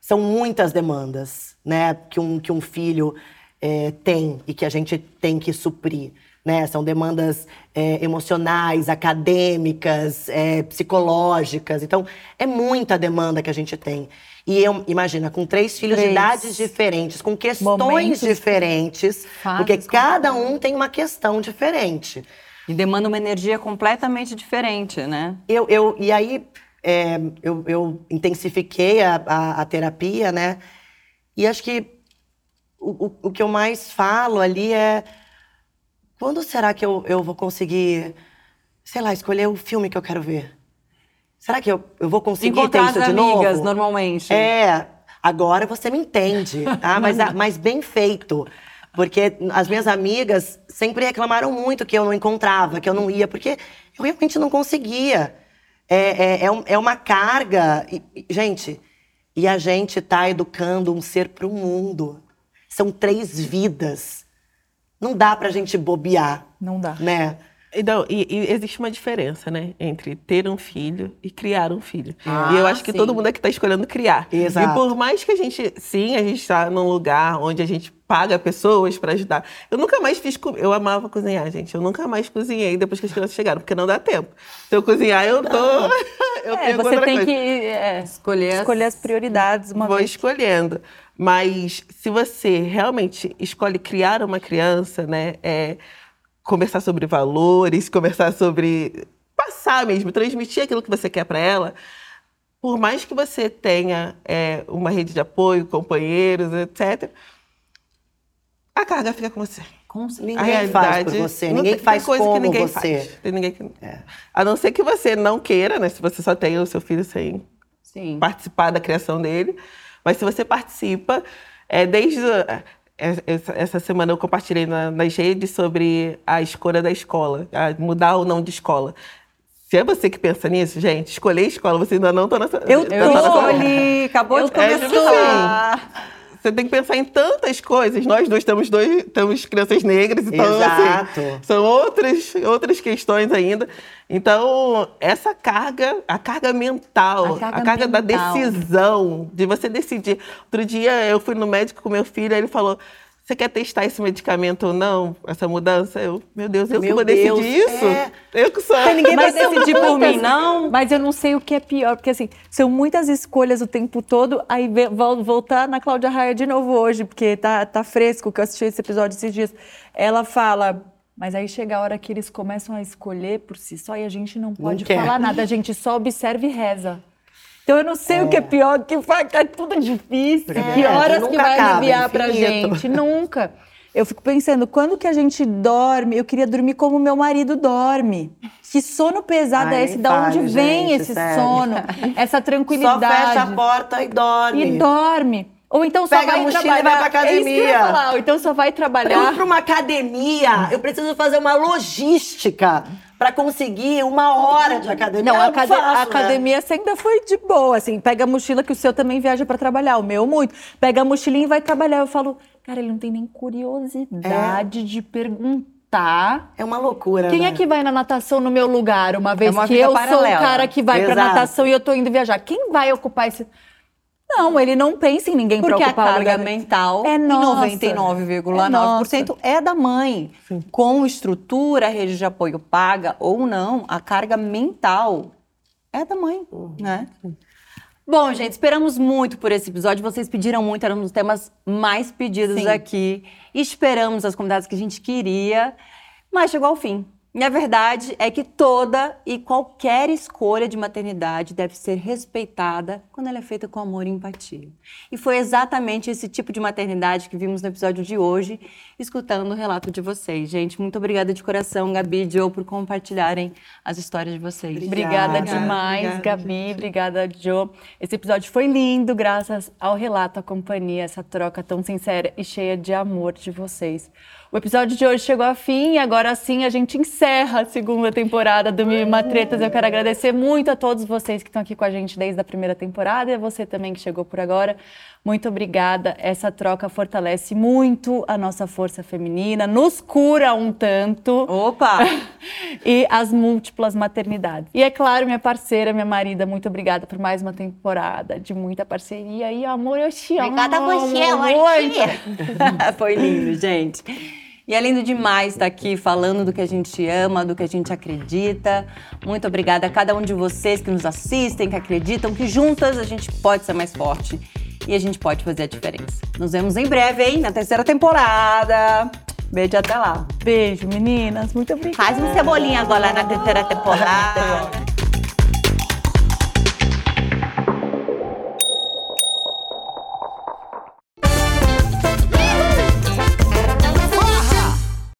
são muitas demandas, né, que um, que um filho eh, tem e que a gente tem que suprir, né? São demandas eh, emocionais, acadêmicas, eh, psicológicas. Então, é muita demanda que a gente tem. E eu, imagina, com três filhos de
Três.
idades diferentes, com questões
Momentos
diferentes, porque cada um tem uma questão diferente.
E demanda uma energia completamente diferente, né?
Eu, eu, e aí, é, eu, eu intensifiquei a, a, a terapia, né? E acho que o, o, o que eu mais falo ali é quando será que eu, eu vou conseguir, sei lá, escolher o filme que eu quero ver? Será que eu, eu vou conseguir
Encontrar
ter
as
isso de
amigas,
novo?
normalmente.
É, agora você me entende, tá? [LAUGHS] Mas, mas bem feito. Porque as minhas amigas sempre reclamaram muito que eu não encontrava, que eu não ia, porque eu realmente não conseguia. É, é, é, é uma carga. Gente, e a gente tá educando um ser pro mundo. São três vidas. Não dá pra gente bobear,
Não dá.
né?
Então, e, e existe uma diferença, né, entre ter um filho e criar um filho.
Ah,
e eu acho que
sim.
todo mundo aqui está escolhendo criar.
Exato.
E por mais que a gente, sim, a gente está num lugar onde a gente paga pessoas para ajudar. Eu nunca mais fiz, co- eu amava cozinhar, gente. Eu nunca mais cozinhei depois que as crianças chegaram, porque não dá tempo. Se eu cozinhar, eu tô, [LAUGHS] eu
É,
pego
você
outra
tem
coisa.
que é,
Escolher, as-
escolher as prioridades uma
Vou
vez.
escolhendo. Mas se você realmente escolhe criar uma criança, né? É, conversar sobre valores, conversar sobre. passar mesmo, transmitir aquilo que você quer para ela. Por mais que você tenha é, uma rede de apoio, companheiros, etc., a carga fica com você.
Com.
Ninguém
a
faz por você,
não
ninguém
tem- tem
faz
coisa que
como
ninguém
você.
faz. Tem ninguém que... A não ser que você não queira, né? Se você só tem o seu filho sem
Sim.
participar da criação dele. Mas se você participa, é, desde é, essa, semana eu compartilhei na- nas redes sobre a escolha da escola, mudar ou não de escola. Se é você que pensa nisso, gente, escolher escola, você ainda não está nessa.
Eu
tá
Escolhi, [LAUGHS] acabou
Eu
de
É,
começar.
tipo assim, você tem que pensar em tantas coisas. Nós dois temos dois, temos crianças negras, então
Exato.
assim, são outras, outras questões ainda. Então, essa carga, a carga mental,
A carga
a carga da
mental.
decisão, de você decidir. Outro dia eu fui no médico com meu filho, aí ele falou: Você quer testar esse medicamento ou não? Essa mudança? Eu, meu Deus, eu que
Meu
vou
Deus,
decidir isso?
é.
Eu que sou.
Ninguém vai
Mas
decidir por mim, não.
Mas eu não sei o que é pior, porque assim, são muitas escolhas o tempo todo, aí vol- voltar na Cláudia Raia de novo hoje, porque tá, tá fresco, que eu assisti esse episódio esses dias. Ela fala, mas aí chega a hora que eles começam a escolher por si só e a gente não pode
quer.
falar nada, a gente só observa e reza. Então eu não sei o que é pior, que fa- é tudo difícil.
É,
que horas que vai
acaba,
aliviar pra
infinito.
gente? [LAUGHS] Nunca. Eu fico pensando, quando que a gente dorme? Eu queria dormir como meu marido dorme. Que sono pesado
Ai,
é esse? Da onde vem
gente,
esse
sério.
sono? Essa
Só
tranquilidade.
fecha a porta e dorme.
E dorme. Ou então só
Pega a
vai
mochila e
trabalhar.
vai pra
É
academia.
falar. Ou então só vai
Pra eu ir
trabalhar.
pra uma academia, eu preciso fazer uma logística pra conseguir uma hora de academia.
Não, a, acade-
faço,
a
né?
academia você ainda foi de boa, assim. Pega a mochila que o seu também viaja pra trabalhar, o meu muito. Pega a mochilinha e vai trabalhar. Eu falo, cara, ele não tem nem curiosidade de perguntar Tá.
É uma loucura,
Quem
né?
é que vai na natação no meu lugar, uma vez
uma
que eu sou o
paralela.
cara que vai pra
Exato.
natação e eu tô indo viajar? Quem vai ocupar esse. Não, ele não pensa em ninguém
Porque a
ocupar o
carga mental,
É
em
nossa.
99,9%, é da mãe. Com estrutura, rede de apoio paga ou não, a carga mental é da mãe, né? Bom, gente, esperamos muito por esse episódio. Vocês pediram muito, era um dos temas mais pedidos
Sim.
aqui. Esperamos as convidadas que a gente queria, mas chegou ao fim. E a verdade é que toda e qualquer escolha de maternidade deve ser respeitada quando ela é feita com amor e empatia. E foi exatamente esse tipo de maternidade que vimos no episódio de hoje, escutando o relato de vocês. Gente, muito obrigada de coração, Gabi e Joe, por compartilharem as histórias de vocês.
Obrigada
Obrigada,
demais,
obrigada,
Gabi. Obrigada, Jo. Esse episódio foi lindo, graças ao relato, à companhia, essa troca tão sincera e cheia de amor de vocês. O episódio de hoje chegou ao fim e agora sim a gente encerra a segunda temporada do Mil e Uma Tretas. Eu quero agradecer muito a todos vocês que estão aqui com a gente desde a primeira temporada e a você também que chegou por agora. Muito obrigada. Essa troca fortalece muito a nossa força feminina, nos cura um tanto
Opa! [LAUGHS]
e as múltiplas maternidades. E é claro, minha parceira, minha marida, muito obrigada por mais uma temporada de muita parceria. E amor, eu te amo.
Obrigada a você,
muito. [LAUGHS]
Foi lindo, gente. E é lindo demais estar aqui falando do que a gente ama, do que a gente acredita. Muito obrigada a cada um de vocês que nos assistem, que acreditam que juntas a gente pode ser mais forte e a gente pode fazer a diferença. Nos vemos em breve, hein? Na terceira temporada. Beijo até lá.
Beijo, meninas. Muito obrigada.
Faz um cebolinha agora na terceira temporada. [LAUGHS]